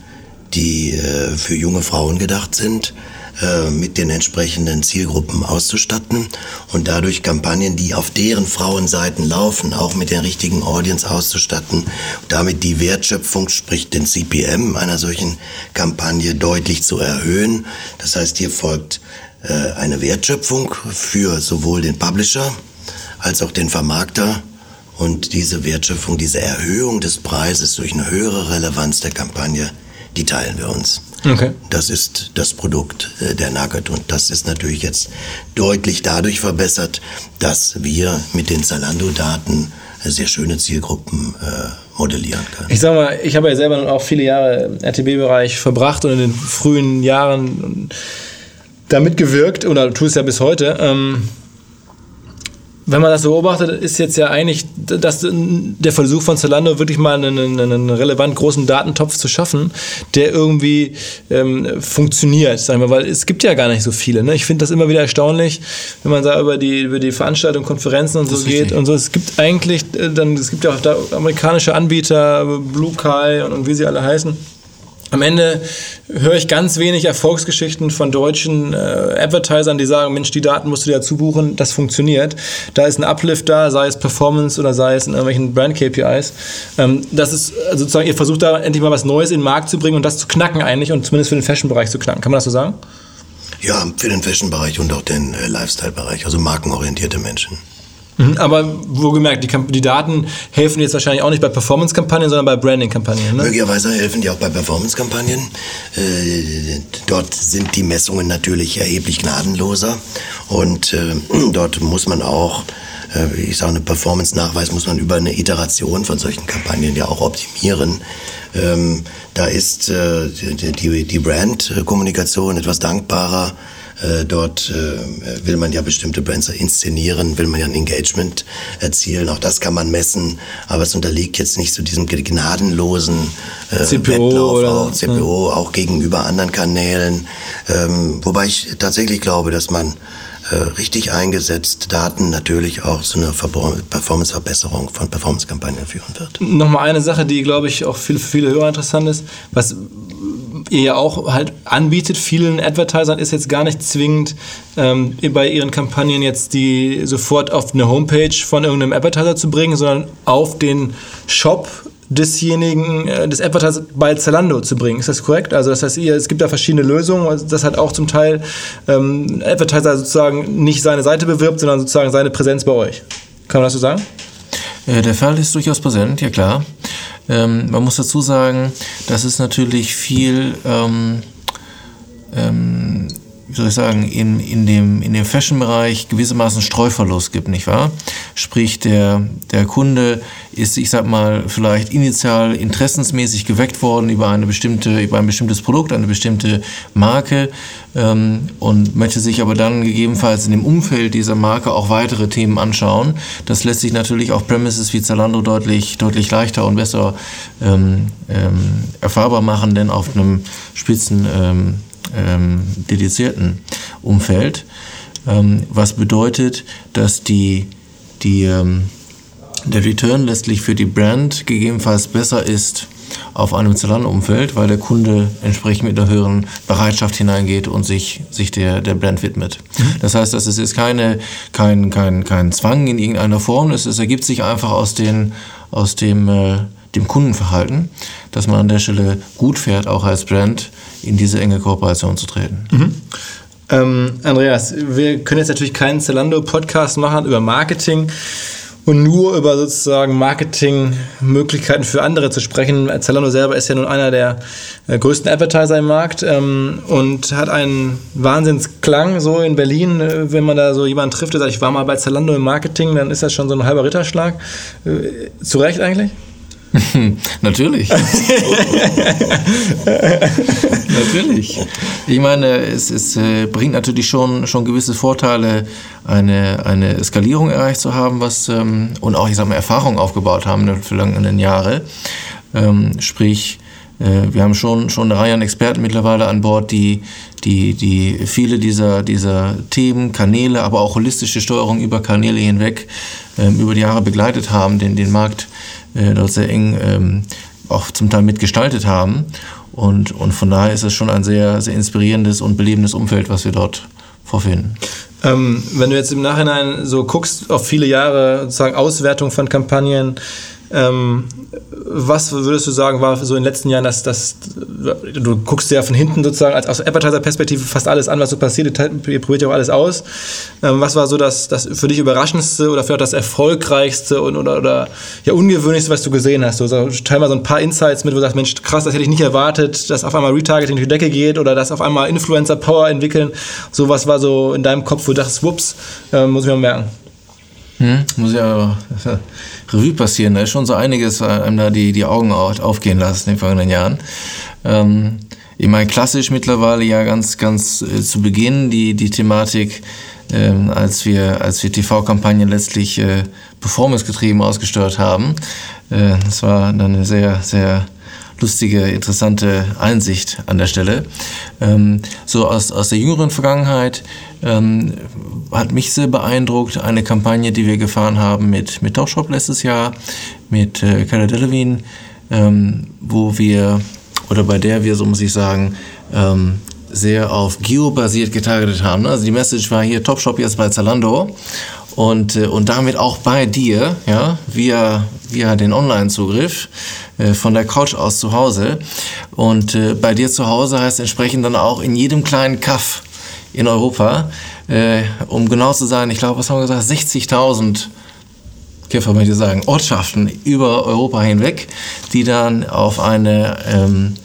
die äh, für junge Frauen gedacht sind, äh, mit den entsprechenden Zielgruppen auszustatten und dadurch Kampagnen, die auf deren Frauenseiten laufen, auch mit der richtigen Audience auszustatten, damit die Wertschöpfung, sprich den CPM einer solchen Kampagne deutlich zu erhöhen. Das heißt, hier folgt äh, eine Wertschöpfung für sowohl den Publisher als auch den Vermarkter und diese Wertschöpfung, diese Erhöhung des Preises durch eine höhere Relevanz der Kampagne, die teilen wir uns. Okay. Das ist das Produkt äh, der Nugget und das ist natürlich jetzt deutlich dadurch verbessert, dass wir mit den Zalando-Daten äh, sehr schöne Zielgruppen äh, modellieren können. Ich sag mal, ich habe ja selber nun auch viele Jahre im RTB-Bereich verbracht und in den frühen Jahren da mitgewirkt oder tue es ja bis heute. Ähm, wenn man das so beobachtet, ist jetzt ja eigentlich das, der Versuch von Zalando wirklich mal einen, einen, relevant großen Datentopf zu schaffen, der irgendwie ähm, funktioniert, sagen wir, weil es gibt ja gar nicht so viele. Ne? Ich finde das immer wieder erstaunlich, wenn man da über die, über die Veranstaltungen, Konferenzen und so geht und so. Es gibt eigentlich, äh, dann, es gibt ja auch da amerikanische Anbieter, Blue Kai und, und wie sie alle heißen. Am Ende höre ich ganz wenig Erfolgsgeschichten von deutschen äh, Advertisern, die sagen, Mensch, die Daten musst du dir dazu buchen, das funktioniert. Da ist ein Uplift da, sei es Performance oder sei es in irgendwelchen Brand-KPIs. Ähm, das ist also sozusagen, ihr versucht da endlich mal was Neues in den Markt zu bringen und das zu knacken eigentlich und zumindest für den Fashion-Bereich zu knacken. Kann man das so sagen? Ja, für den Fashion-Bereich und auch den äh, Lifestyle-Bereich, also markenorientierte Menschen. Mhm, Aber wohlgemerkt, die, die Daten helfen jetzt wahrscheinlich auch nicht bei Performance-Kampagnen, sondern bei Branding-Kampagnen. Ne? Möglicherweise helfen die auch bei Performance-Kampagnen. Äh, dort sind die Messungen natürlich erheblich gnadenloser und äh, dort muss man auch, äh, ich sage, eine Performance-Nachweis muss man über eine Iteration von solchen Kampagnen ja auch optimieren. Ähm, da ist äh, die, die Brand-Kommunikation etwas dankbarer. Äh, Dort äh, will man ja bestimmte Brands inszenieren, will man ja ein Engagement erzielen. Auch das kann man messen, aber es unterliegt jetzt nicht zu diesem gnadenlosen äh, CPO Wettlauf, oder- auch, CPO, auch gegenüber anderen Kanälen. Ähm, wobei ich tatsächlich glaube, dass man äh, richtig eingesetzt Daten natürlich auch zu einer Performanceverbesserung von Performance-Kampagnen führen wird. Nochmal eine Sache, die, glaube ich, auch für viele Hörer interessant ist. Was ihr ja auch halt anbietet, vielen Advertisern ist jetzt gar nicht zwingend ähm, bei ihren Kampagnen jetzt die sofort auf eine Homepage von irgendeinem Advertiser zu bringen, sondern auf den Shop desjenigen, äh, des Advertisers bei Zalando zu bringen. Ist das korrekt? Also das heißt, ihr, es gibt da verschiedene Lösungen. Also das hat auch zum Teil ähm, Advertiser sozusagen nicht seine Seite bewirbt, sondern sozusagen seine Präsenz bei euch. Kann man das so sagen? Äh, der Fall ist durchaus präsent, ja klar. Ähm, man muss dazu sagen, dass es natürlich viel, ähm, ähm, wie soll ich sagen, in, in dem, in dem Fashion-Bereich gewissermaßen Streuverlust gibt, nicht wahr? Sprich, der, der Kunde ist, ich sag mal, vielleicht initial interessensmäßig geweckt worden über eine bestimmte, über ein bestimmtes Produkt, eine bestimmte Marke ähm, und möchte sich aber dann gegebenenfalls in dem Umfeld dieser Marke auch weitere Themen anschauen. Das lässt sich natürlich auf Premises wie Zalando deutlich, deutlich leichter und besser ähm, ähm, erfahrbar machen, denn auf einem spitzen ähm, dedizierten Umfeld. Ähm, was bedeutet, dass die, die, ähm, der Return letztlich für die Brand gegebenenfalls besser ist auf einem Zalando-Umfeld, weil der Kunde entsprechend mit einer höheren Bereitschaft hineingeht und sich, sich der, der Brand widmet. Das heißt, das ist jetzt keine, kein, kein, kein Zwang in irgendeiner Form, es, es ergibt sich einfach aus, den, aus dem, äh, dem Kundenverhalten, dass man an der Stelle gut fährt, auch als Brand in diese enge Kooperation zu treten. Mhm. Ähm, Andreas, wir können jetzt natürlich keinen Zalando-Podcast machen über Marketing und nur über sozusagen Marketingmöglichkeiten für andere zu sprechen. Zalando selber ist ja nun einer der äh, größten Advertiser im Markt ähm, und hat einen Wahnsinnsklang so in Berlin. Äh, wenn man da so jemanden trifft, der sagt, ich war mal bei Zalando im Marketing, dann ist das schon so ein halber Ritterschlag. Äh, zu Recht eigentlich? Natürlich. natürlich. Ich meine, es, es äh, bringt natürlich schon, schon gewisse Vorteile, eine, eine Skalierung erreicht zu haben, was ähm, und auch, ich sag mal, Erfahrung aufgebaut haben den vergangenen Jahren. Ähm, sprich, äh, wir haben schon, schon eine Reihe an Experten mittlerweile an Bord, die, die, die viele dieser, dieser Themen, Kanäle, aber auch holistische Steuerung über Kanäle hinweg ähm, über die Jahre begleitet haben, den, den Markt äh, dort sehr eng ähm, auch zum Teil mitgestaltet haben. Und, und von daher ist es schon ein sehr, sehr inspirierendes und belebendes Umfeld, was wir dort vorfinden. Ähm, wenn du jetzt im Nachhinein so guckst auf viele Jahre sozusagen Auswertung von Kampagnen, ähm, was würdest du sagen, war so in den letzten Jahren, dass das, du guckst ja von hinten sozusagen als aus Advertiser-Perspektive fast alles an, was so passiert, ihr probiert ja auch alles aus. Ähm, was war so das, das für dich überraschendste oder vielleicht das erfolgreichste und, oder, oder ja, ungewöhnlichste, was du gesehen hast? So, so, teil mal so ein paar Insights mit, wo du sagst, Mensch, krass, das hätte ich nicht erwartet, dass auf einmal Retargeting durch die Decke geht oder dass auf einmal Influencer Power entwickeln. So was war so in deinem Kopf, wo du dachtest, whoops, äh, muss ich mal merken. Hm, muss ja Revue passieren. Da ist schon so einiges, äh, einem da die, die Augen aufgehen lassen in den vergangenen Jahren. Ähm, ich meine, klassisch mittlerweile ja ganz, ganz äh, zu Beginn die, die Thematik, ähm, als wir, als wir TV-Kampagnen letztlich äh, performancegetrieben ausgesteuert haben. Äh, das war dann eine sehr, sehr lustige, interessante Einsicht an der Stelle. Ähm, so aus, aus der jüngeren Vergangenheit ähm, hat mich sehr beeindruckt eine Kampagne, die wir gefahren haben mit, mit Topshop letztes Jahr, mit äh, Cara Delevingne, ähm, wo wir, oder bei der wir, so muss ich sagen, ähm, sehr auf Geo-basiert getargetet haben. Also die Message war hier Topshop jetzt bei Zalando und, äh, und damit auch bei dir, ja, via, via den Online-Zugriff äh, von der Couch aus zu Hause. Und äh, bei dir zu Hause heißt entsprechend dann auch in jedem kleinen Kaff in Europa, äh, um genau zu sein, ich glaube, was haben wir gesagt, 60.000 Käfer möchte ich sagen, Ortschaften über Europa hinweg, die dann auf eine ähm,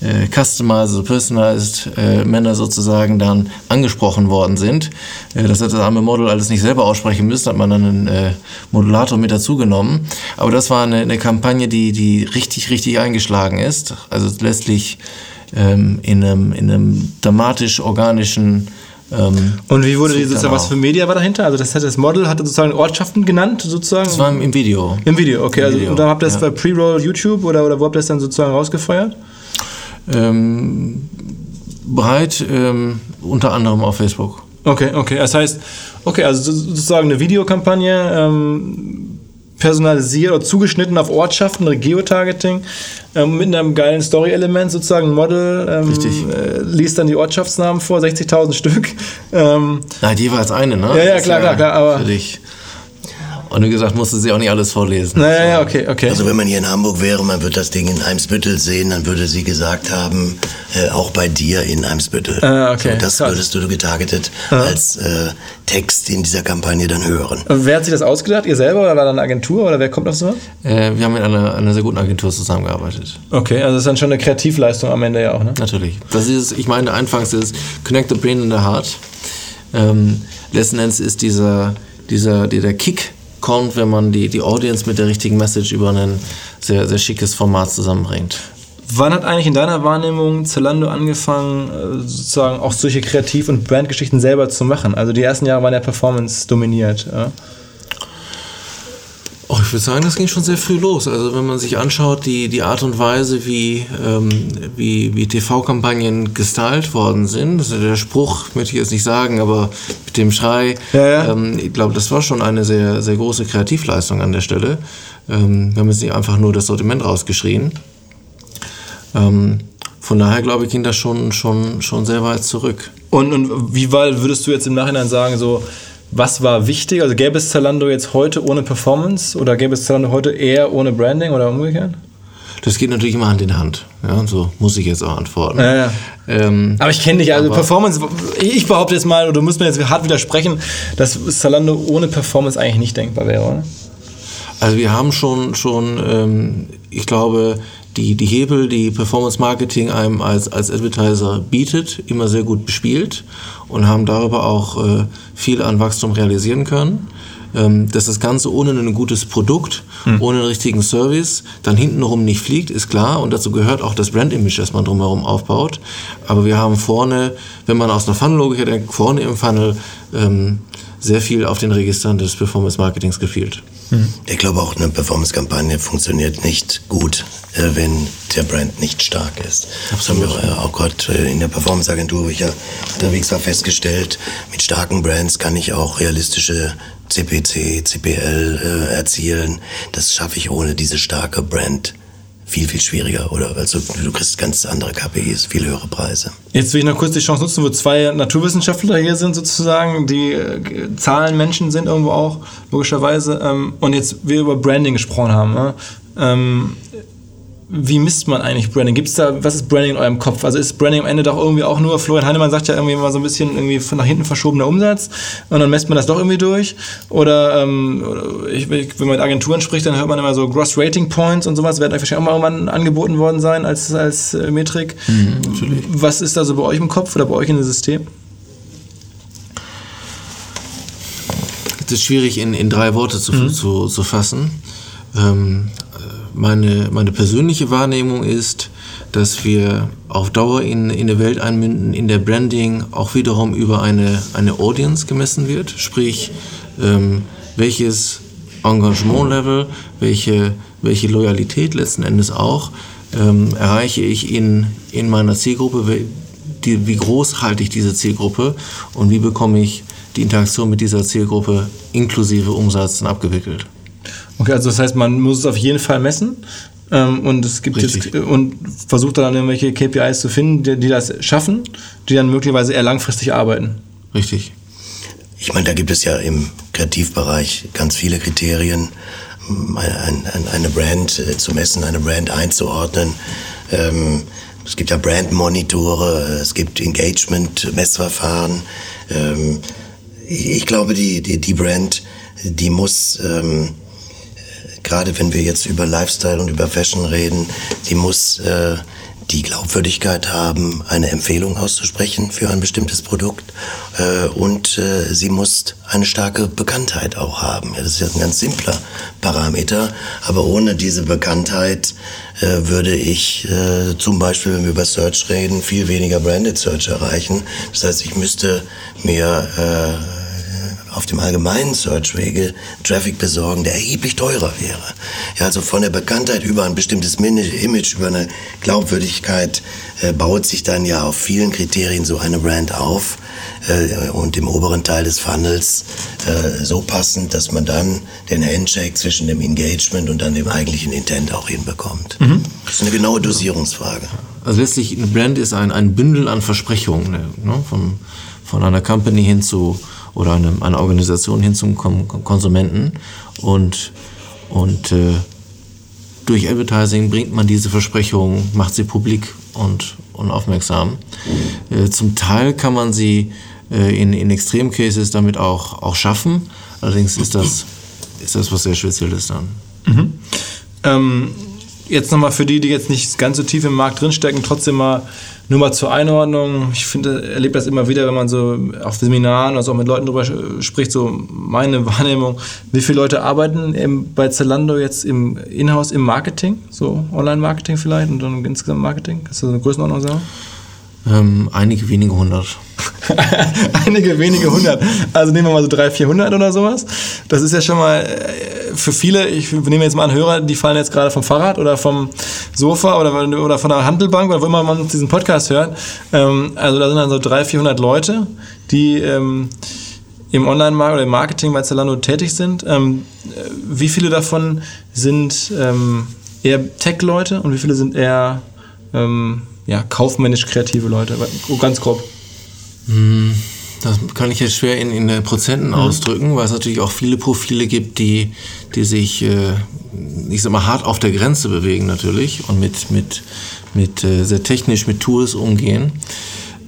äh, customized, personalized äh, Männer sozusagen dann angesprochen worden sind. Äh, das hat das arme Model alles nicht selber aussprechen müssen, hat man dann einen äh, Modulator mit dazu genommen. Aber das war eine, eine Kampagne, die, die richtig, richtig eingeschlagen ist. Also letztlich ähm, in einem, in einem dramatisch organischen ähm, und wie wurde die sozusagen, was für Media war dahinter? Also das, das Model hatte sozusagen Ortschaften genannt, sozusagen? Das war im Video. Im Video, okay. Im also, Video. Und dann habt ihr das ja. bei Pre-Roll YouTube oder, oder wo habt ihr das dann sozusagen rausgefeuert? Ähm, breit, ähm, unter anderem auf Facebook. Okay, okay. Das heißt, okay, also sozusagen eine Videokampagne, ähm, personalisiert oder zugeschnitten auf Ortschaften, Geotargeting, ähm, mit einem geilen Story-Element sozusagen, ein Model, ähm, Richtig. Äh, liest dann die Ortschaftsnamen vor, 60.000 Stück. Ähm, Nein, jeweils eine, ne? Ja, ja, klar, klar, klar, aber- Für dich. Und wie gesagt, musste sie auch nicht alles vorlesen. naja, ja, okay, okay. Also wenn man hier in Hamburg wäre, man würde das Ding in Eimsbüttel sehen, dann würde sie gesagt haben, äh, auch bei dir in Eimsbüttel. Ah, okay, So, das krass. würdest du getargetet als äh, Text in dieser Kampagne dann hören. Wer hat sich das ausgedacht? Ihr selber oder war da eine Agentur oder wer kommt auf sowas? Äh, wir haben mit einer, einer sehr guten Agentur zusammengearbeitet. Okay, also das ist dann schon eine Kreativleistung am Ende ja auch, ne? Natürlich. Das ist, ich meine, anfangs ist Connect the Brain and the Heart. Ähm, letzten Endes ist dieser, dieser, der Kick kommt, wenn man die, die Audience mit der richtigen Message über ein sehr, sehr schickes Format zusammenbringt. Wann hat eigentlich in deiner Wahrnehmung Zalando angefangen, äh, sozusagen auch solche Kreativ- und Brandgeschichten selber zu machen? Also die ersten Jahre waren ja Performance dominiert. Ja? Oh, ich würde sagen, das ging schon sehr früh los. Also wenn man sich anschaut, die, die Art und Weise, wie, ähm, wie, wie TV-Kampagnen gestylt worden sind, ist der Spruch, möchte ich jetzt nicht sagen, aber mit dem Schrei, Ja, ja. Ähm, ich glaube, das war schon eine sehr, sehr große Kreativleistung an der Stelle. Ähm, wir haben jetzt nicht einfach nur das Sortiment rausgeschrien. Ähm, von daher, glaube ich, ging das schon, schon, schon sehr weit zurück. Und, und wie weit würdest du jetzt im Nachhinein sagen, so, was war wichtig? Also gäbe es Zalando jetzt heute ohne Performance oder gäbe es Zalando heute eher ohne Branding oder umgekehrt? Das geht natürlich immer Hand in Hand. Ja, so muss ich jetzt auch antworten. Ja, ja. Ähm, Aber ich kenne dich, also Performance, ich behaupte jetzt mal, oder du musst mir jetzt hart widersprechen, dass Zalando ohne Performance eigentlich nicht denkbar wäre, oder? Also wir haben schon, schon ähm, ich glaube, die, die Hebel, die Performance Marketing einem als, als Advertiser bietet, immer sehr gut bespielt und haben darüber auch äh, viel an Wachstum realisieren können. Ähm, dass das Ganze ohne ein gutes Produkt, ohne einen richtigen Service dann hintenrum nicht fliegt, ist klar. Und dazu gehört auch das Brand-Image, das man drumherum aufbaut. Aber wir haben vorne, wenn man aus einer Funnel-Logik denkt, vorne im Funnel ähm, sehr viel auf den Registern des Performance-Marketings gespielt. Ich glaube auch, eine Performance-Kampagne funktioniert nicht gut, wenn der Brand nicht stark ist. Das haben wir äh, auch gerade äh, in der Performance-Agentur, wo ich ja unterwegs war, festgestellt, mit starken Brands kann ich auch realistische CPC, CPL äh, erzielen. Das schaffe ich ohne diese starke Brand viel, viel schwieriger. Oder also du kriegst ganz andere KPIs, viel höhere Preise. Jetzt will ich noch kurz die Chance nutzen, wo zwei Naturwissenschaftler hier sind sozusagen, die äh, Zahlenmenschen sind irgendwo auch, logischerweise. Ähm, und jetzt wir über Branding gesprochen haben. Wie misst man eigentlich Branding? Gibt's da, was ist Branding in eurem Kopf? Also ist Branding am Ende doch irgendwie auch nur, Florian Heinemann sagt ja irgendwie immer so ein bisschen irgendwie von nach hinten verschobener Umsatz und dann messt man das doch irgendwie durch? Oder, ähm, ich, wenn man mit Agenturen spricht, dann hört man immer so Gross Rating Points und sowas, werden euch wahrscheinlich auch mal irgendwann angeboten worden sein als, als äh, Metrik. natürlich. Was ist da so bei euch im Kopf oder bei euch in dem System? Es ist schwierig in, in drei Worte zu, zu, zu fassen. Ähm, äh, meine, meine persönliche Wahrnehmung ist, dass wir auf Dauer in, in eine Welt einmünden, in der Branding auch wiederum über eine, eine Audience gemessen wird. Sprich, ähm, welches Engagement-Level, welche, welche Loyalität letzten Endes auch ähm, erreiche ich in, in meiner Zielgruppe, die, wie groß halte ich diese Zielgruppe und wie bekomme ich die Interaktion mit dieser Zielgruppe inklusive Umsatz abgewickelt. Okay, also das heißt, man muss es auf jeden Fall messen. Ähm, und es gibt Richtig. jetzt und versucht dann irgendwelche KPIs zu finden, die, die das schaffen, die dann möglicherweise eher langfristig arbeiten. Richtig. Ich meine, da gibt es ja im Kreativbereich ganz viele Kriterien, ein, eine Brand äh, zu messen, eine Brand einzuordnen. Ähm, es gibt ja Brandmonitore, es gibt Engagement-Messverfahren. Ähm, ich, ich glaube, die, die, die Brand, die muss, ähm, gerade wenn wir jetzt über Lifestyle und über Fashion reden, die muss äh, die Glaubwürdigkeit haben, eine Empfehlung auszusprechen für ein bestimmtes Produkt äh, und äh, sie muss eine starke Bekanntheit auch haben. Ja, das ist ja ein ganz simpler Parameter, aber ohne diese Bekanntheit äh, würde ich äh, zum Beispiel, wenn wir über Search reden, viel weniger Branded Search erreichen. Das heißt, ich müsste mir äh, auf dem allgemeinen Search-Wege Traffic besorgen, der erheblich teurer wäre. Ja, also von der Bekanntheit über ein bestimmtes Image, über eine Glaubwürdigkeit äh, baut sich dann ja auf vielen Kriterien so eine Brand auf äh, und im oberen Teil des Funnels äh, so passend, dass man dann den Handshake zwischen dem Engagement und dann dem eigentlichen Intent auch hinbekommt. Mhm. Das ist eine genaue Dosierungsfrage. Also letztlich, eine Brand ist ein, ein Bündel an Versprechungen, ne, von, von einer Company hin zu oder eine, eine Organisation hin zum Konsumenten und, und äh, durch Advertising bringt man diese Versprechungen, macht sie publik und, und aufmerksam. Äh, zum Teil kann man sie äh, in, in Extremcases damit auch, auch schaffen. Allerdings ist das, ist das was sehr Spezielles dann. Mhm. Ähm, jetzt nochmal für die, die jetzt nicht ganz so tief im Markt drinstecken, trotzdem mal nur mal zur Einordnung. Ich finde, erlebe das immer wieder, wenn man so auf Seminaren oder so auch mit Leuten drüber spricht, so meine Wahrnehmung. Wie viele Leute arbeiten im, bei Zalando jetzt im Inhouse im Marketing? So Online-Marketing vielleicht und dann insgesamt Marketing? Kannst du so eine Größenordnung sagen? Ähm, einige wenige hundert. einige wenige hundert. Also nehmen wir mal so 300, 400 oder sowas. Das ist ja schon mal äh, für viele, ich nehme jetzt mal an Hörer, die fallen jetzt gerade vom Fahrrad oder vom Sofa oder, oder von der Handelbank oder wo immer man diesen Podcast hört. Ähm, also da sind dann so 300, 400 Leute, die ähm, im Online-Markt oder im Marketing bei Zalando tätig sind. Ähm, wie viele davon sind ähm, eher Tech-Leute und wie viele sind eher ähm, ja, kaufmännisch kreative Leute, ganz grob. Hm, das kann ich jetzt schwer in, in Prozenten mhm. ausdrücken, weil es natürlich auch viele Profile gibt, die, die sich, äh, ich sag mal, hart auf der Grenze bewegen natürlich und mit, mit, mit äh, sehr technisch mit Tools umgehen.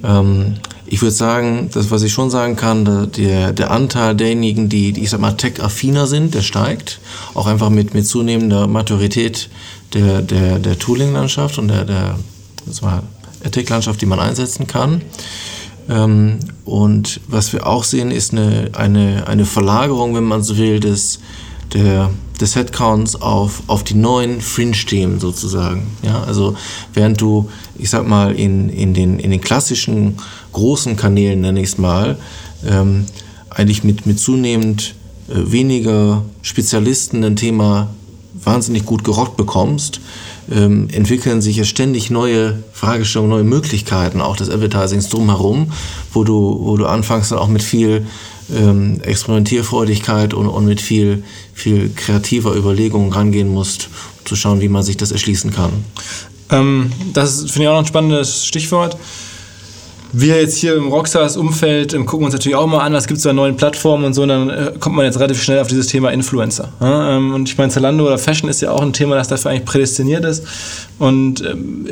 Ähm, ich würde sagen, das, was ich schon sagen kann, der, der Anteil derjenigen, die, die ich sag mal, tech-affiner sind, der steigt. Auch einfach mit, mit zunehmender Maturität der, der, der Tooling-Landschaft und der, der das war Ethik-Landschaft, die man einsetzen kann. Ähm, und was wir auch sehen, ist eine, eine, eine Verlagerung, wenn man so will, des, der, des Headcounts auf, auf die neuen Fringe-Themen sozusagen. Ja, also während du, ich sag mal, in, in, den, in den klassischen großen Kanälen, nenne ich es mal, ähm, eigentlich mit, mit zunehmend äh, weniger Spezialisten ein Thema wahnsinnig gut gerockt bekommst, ähm, entwickeln sich ja ständig neue Fragestellungen, neue Möglichkeiten auch des Advertisings drumherum, wo du, wo du anfangs dann auch mit viel ähm, Experimentierfreudigkeit und, und mit viel, viel kreativer Überlegung rangehen musst, um zu schauen, wie man sich das erschließen kann. Ähm, das finde ich auch noch ein spannendes Stichwort wir jetzt hier im Rockstars-Umfeld gucken uns natürlich auch mal an, was gibt es da neuen Plattformen und so, und dann äh, kommt man jetzt relativ schnell auf dieses Thema Influencer. Ja? Ähm, und ich meine, Zalando oder Fashion ist ja auch ein Thema, das dafür eigentlich prädestiniert ist. Und ähm,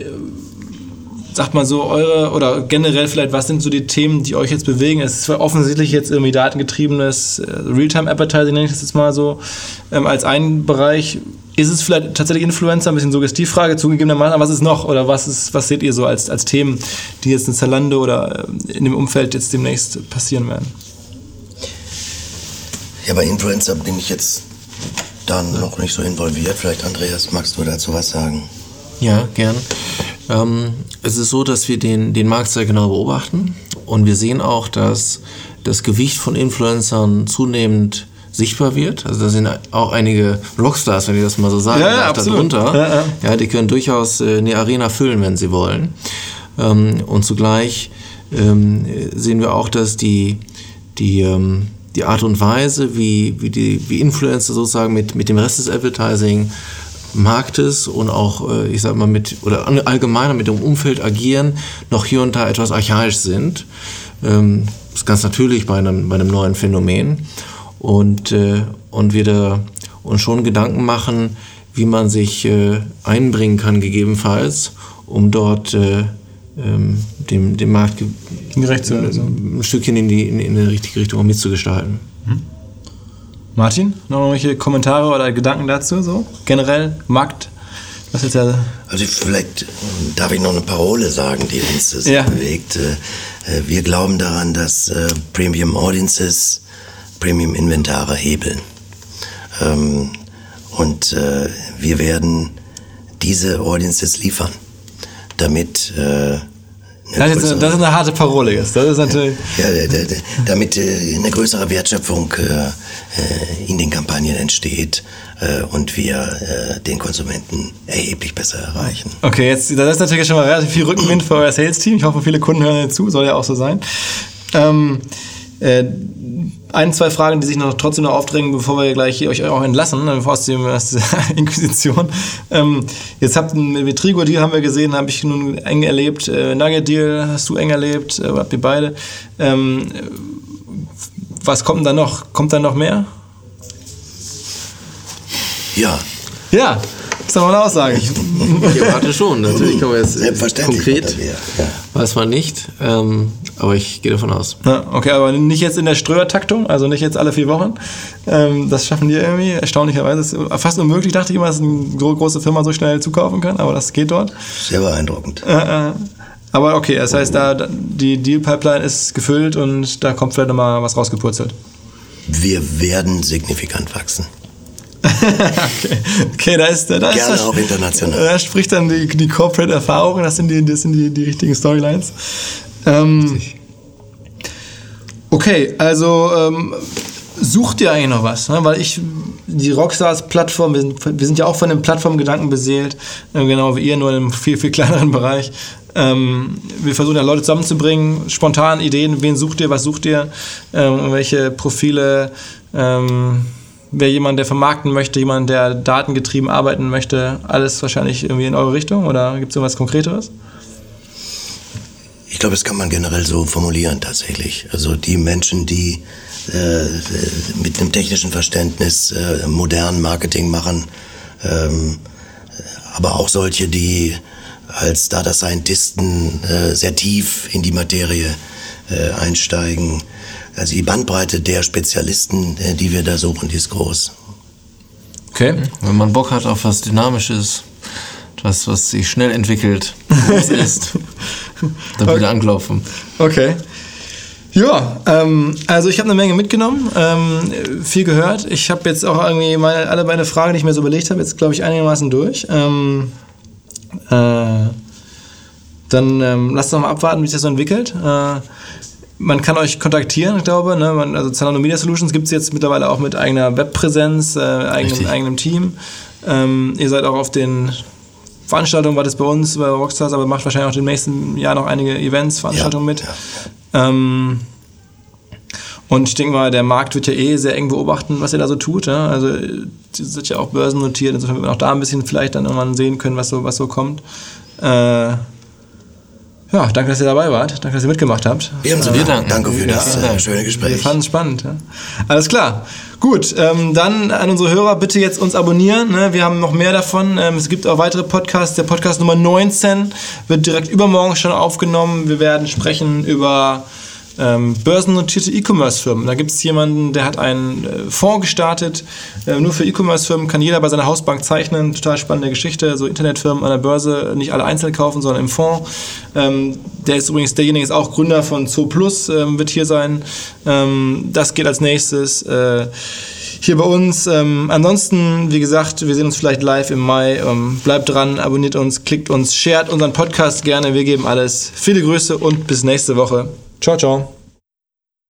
sagt mal so, eure oder generell vielleicht, was sind so die Themen, die euch jetzt bewegen? Es ist offensichtlich jetzt irgendwie datengetriebenes äh, Realtime-Advertising, nenne ich das jetzt mal so, ähm, als ein Bereich. Ist es vielleicht tatsächlich Influencer? Ein bisschen Suggestivfrage zugegebenermaßen. Aber was ist noch? Oder was, ist, was seht ihr so als, als Themen, die jetzt in Zalando oder äh, in dem Umfeld jetzt demnächst passieren werden? Ja, bei Influencer bin ich jetzt dann noch nicht so involviert. Vielleicht, Andreas, magst du dazu was sagen? Ja, gern. Ähm, es ist so, dass wir den, den Markt sehr genau beobachten und wir sehen auch, dass das Gewicht von Influencern zunehmend sichtbar wird. Also da sind auch einige Rockstars, wenn ich das mal so sagen ja, darf, darunter. Ja, ja. ja, die können durchaus äh, eine Arena füllen, wenn sie wollen. Ähm, und zugleich ähm, sehen wir auch, dass die, die, ähm, die Art und Weise, wie, wie die wie Influencer sozusagen mit, mit dem Rest des Advertising Marktes und auch, äh, ich sag mal, mit, oder allgemeiner mit dem Umfeld agieren, noch hier und da etwas archaisch sind. Das ist ganz natürlich bei einem, bei einem neuen Phänomen. Und, äh, und wir da uns schon Gedanken machen, wie man sich äh, einbringen kann, gegebenenfalls, um dort ähm, dem, dem Markt gerecht zu werden. Ein Stückchen in die, in, in die richtige Richtung mitzugestalten. Mhm. Martin, noch irgendwelche Kommentare oder Gedanken dazu? So generell Markt, was jetzt ja. Also vielleicht darf ich noch eine Parole sagen, die uns sehr ja. bewegt. Äh, äh, wir glauben daran, dass äh, Premium Audiences Premium Inventare hebeln. Ähm, und wir werden diese Audiences liefern, damit Das ist, das ist eine harte Parole jetzt. Das ist natürlich. Ja, damit äh, eine größere Wertschöpfung äh, in den Kampagnen entsteht und wir den Konsumenten erheblich besser erreichen. Okay, jetzt das ist natürlich schon mal relativ viel Rückenwind für euer Sales-Team. Ich hoffe, viele Kunden hören zu, soll ja auch so sein. Ähm, äh, ein, zwei Fragen, die sich noch trotzdem noch aufdrängen, bevor wir gleich euch auch entlassen, äh, aus, dem, aus der Inquisition. Ähm, jetzt habt ihr mit Trigo Deal haben wir gesehen, habe ich nun eng erlebt. Äh, Nugget Deal hast du eng erlebt, äh, habt ihr beide. Ähm, was kommt da noch? Kommt da noch mehr? Ja. Ja, ist doch mal eine Aussage. Ich, ich erwarte schon. Natürlich kann man jetzt konkret, ja. weiß man nicht, ähm, aber ich gehe davon aus. Ja, okay, aber nicht jetzt in der Ströer-Taktung, also nicht jetzt alle vier Wochen. Ähm, das schaffen die irgendwie, erstaunlicherweise. Ist fast unmöglich, dachte ich immer, dass eine große Firma so schnell zukaufen kann, aber das geht dort. Sehr beeindruckend. Äh, äh, aber okay, das heißt, da die Deal-Pipeline ist gefüllt und da kommt vielleicht nochmal was rausgepurzelt. Wir werden signifikant wachsen. Okay. okay, da ist, da Gerne ist das, auch international. Da spricht dann die, die Corporate-Erfahrung, das sind die, das sind die, die richtigen Storylines. Ähm, okay, also ähm, sucht ihr eigentlich noch was? Ne? Weil ich, die Rockstars-Plattform, wir wir sind ja auch von dem Plattformgedanken beseelt, äh, genau wie ihr, nur in einem viel, viel kleineren Bereich. Ähm, wir versuchen ja Leute zusammenzubringen, spontan Ideen, wen sucht ihr, was sucht ihr, ähm, welche Profile ähm, wäre jemand, der vermarkten möchte, jemand, der datengetrieben arbeiten möchte, alles wahrscheinlich irgendwie in eure Richtung oder gibt es irgendwas Konkreteres? Ich glaube, das kann man generell so formulieren tatsächlich. Also die Menschen, die äh, mit einem technischen Verständnis äh, modernen Marketing machen, ähm, aber auch solche, die als Data Scientisten äh, sehr tief in die Materie äh, einsteigen, also die Bandbreite der Spezialisten, äh, die wir da suchen, die ist groß. Okay. Wenn man Bock hat auf was Dynamisches, was, was sich schnell entwickelt, was ist, dann okay. wieder anklopfen. Okay. Ja, ähm, also ich habe eine Menge mitgenommen, ähm, viel gehört. Ich habe jetzt auch irgendwie meine, alle meine Fragen, die ich mir so überlegt habe, jetzt glaube ich einigermaßen durch. Ähm, äh, dann ähm, lasst uns mal abwarten, wie sich das so entwickelt. Äh, man kann euch kontaktieren, ich glaube. Ne? Man, also Zalando Media Solutions gibt es jetzt mittlerweile auch mit eigener Webpräsenz, äh, eigenem, eigenem Team. Ähm, ihr seid auch auf den Veranstaltungen, war das bei uns, bei Rockstars, aber macht wahrscheinlich auch im nächsten Jahr noch einige Events, Veranstaltungen ja, mit. Ja. Ähm, und ich denke mal, der Markt wird ja eh sehr eng beobachten, was ihr da so tut. Ja? Also, die sind ja auch börsennotiert, insofern wird man auch da ein bisschen vielleicht dann irgendwann sehen können, was so, was so kommt. Äh, ja, danke, dass ihr dabei wart. Danke, dass ihr mitgemacht habt. Wir haben zu dir danken. Danke für das äh, schöne Gespräch. Wir fanden es spannend. Ja. Alles klar. Gut, ähm, dann an unsere Hörer bitte jetzt uns abonnieren. Ne? Wir haben noch mehr davon. Ähm, es gibt auch weitere Podcasts. Der Podcast Nummer 19 wird direkt übermorgen schon aufgenommen. Wir werden sprechen über ähm, börsennotierte E-Commerce-Firmen. Da gibt es jemanden, der hat einen äh, Fonds gestartet, äh, nur für E-Commerce-Firmen, kann jeder bei seiner Hausbank zeichnen. Total spannende Geschichte. So Internetfirmen an der Börse nicht alle einzeln kaufen, sondern im Fonds. Ähm, der ist übrigens, derjenige ist auch Gründer von Zooplus, ähm, wird hier sein. Ähm, das geht als nächstes. Äh, hier bei uns. Ähm, ansonsten, wie gesagt, wir sehen uns vielleicht live im Mai. Ähm, bleibt dran, abonniert uns, klickt uns, shared unseren Podcast gerne. Wir geben alles. Viele Grüße und bis nächste Woche. Ciao, ciao.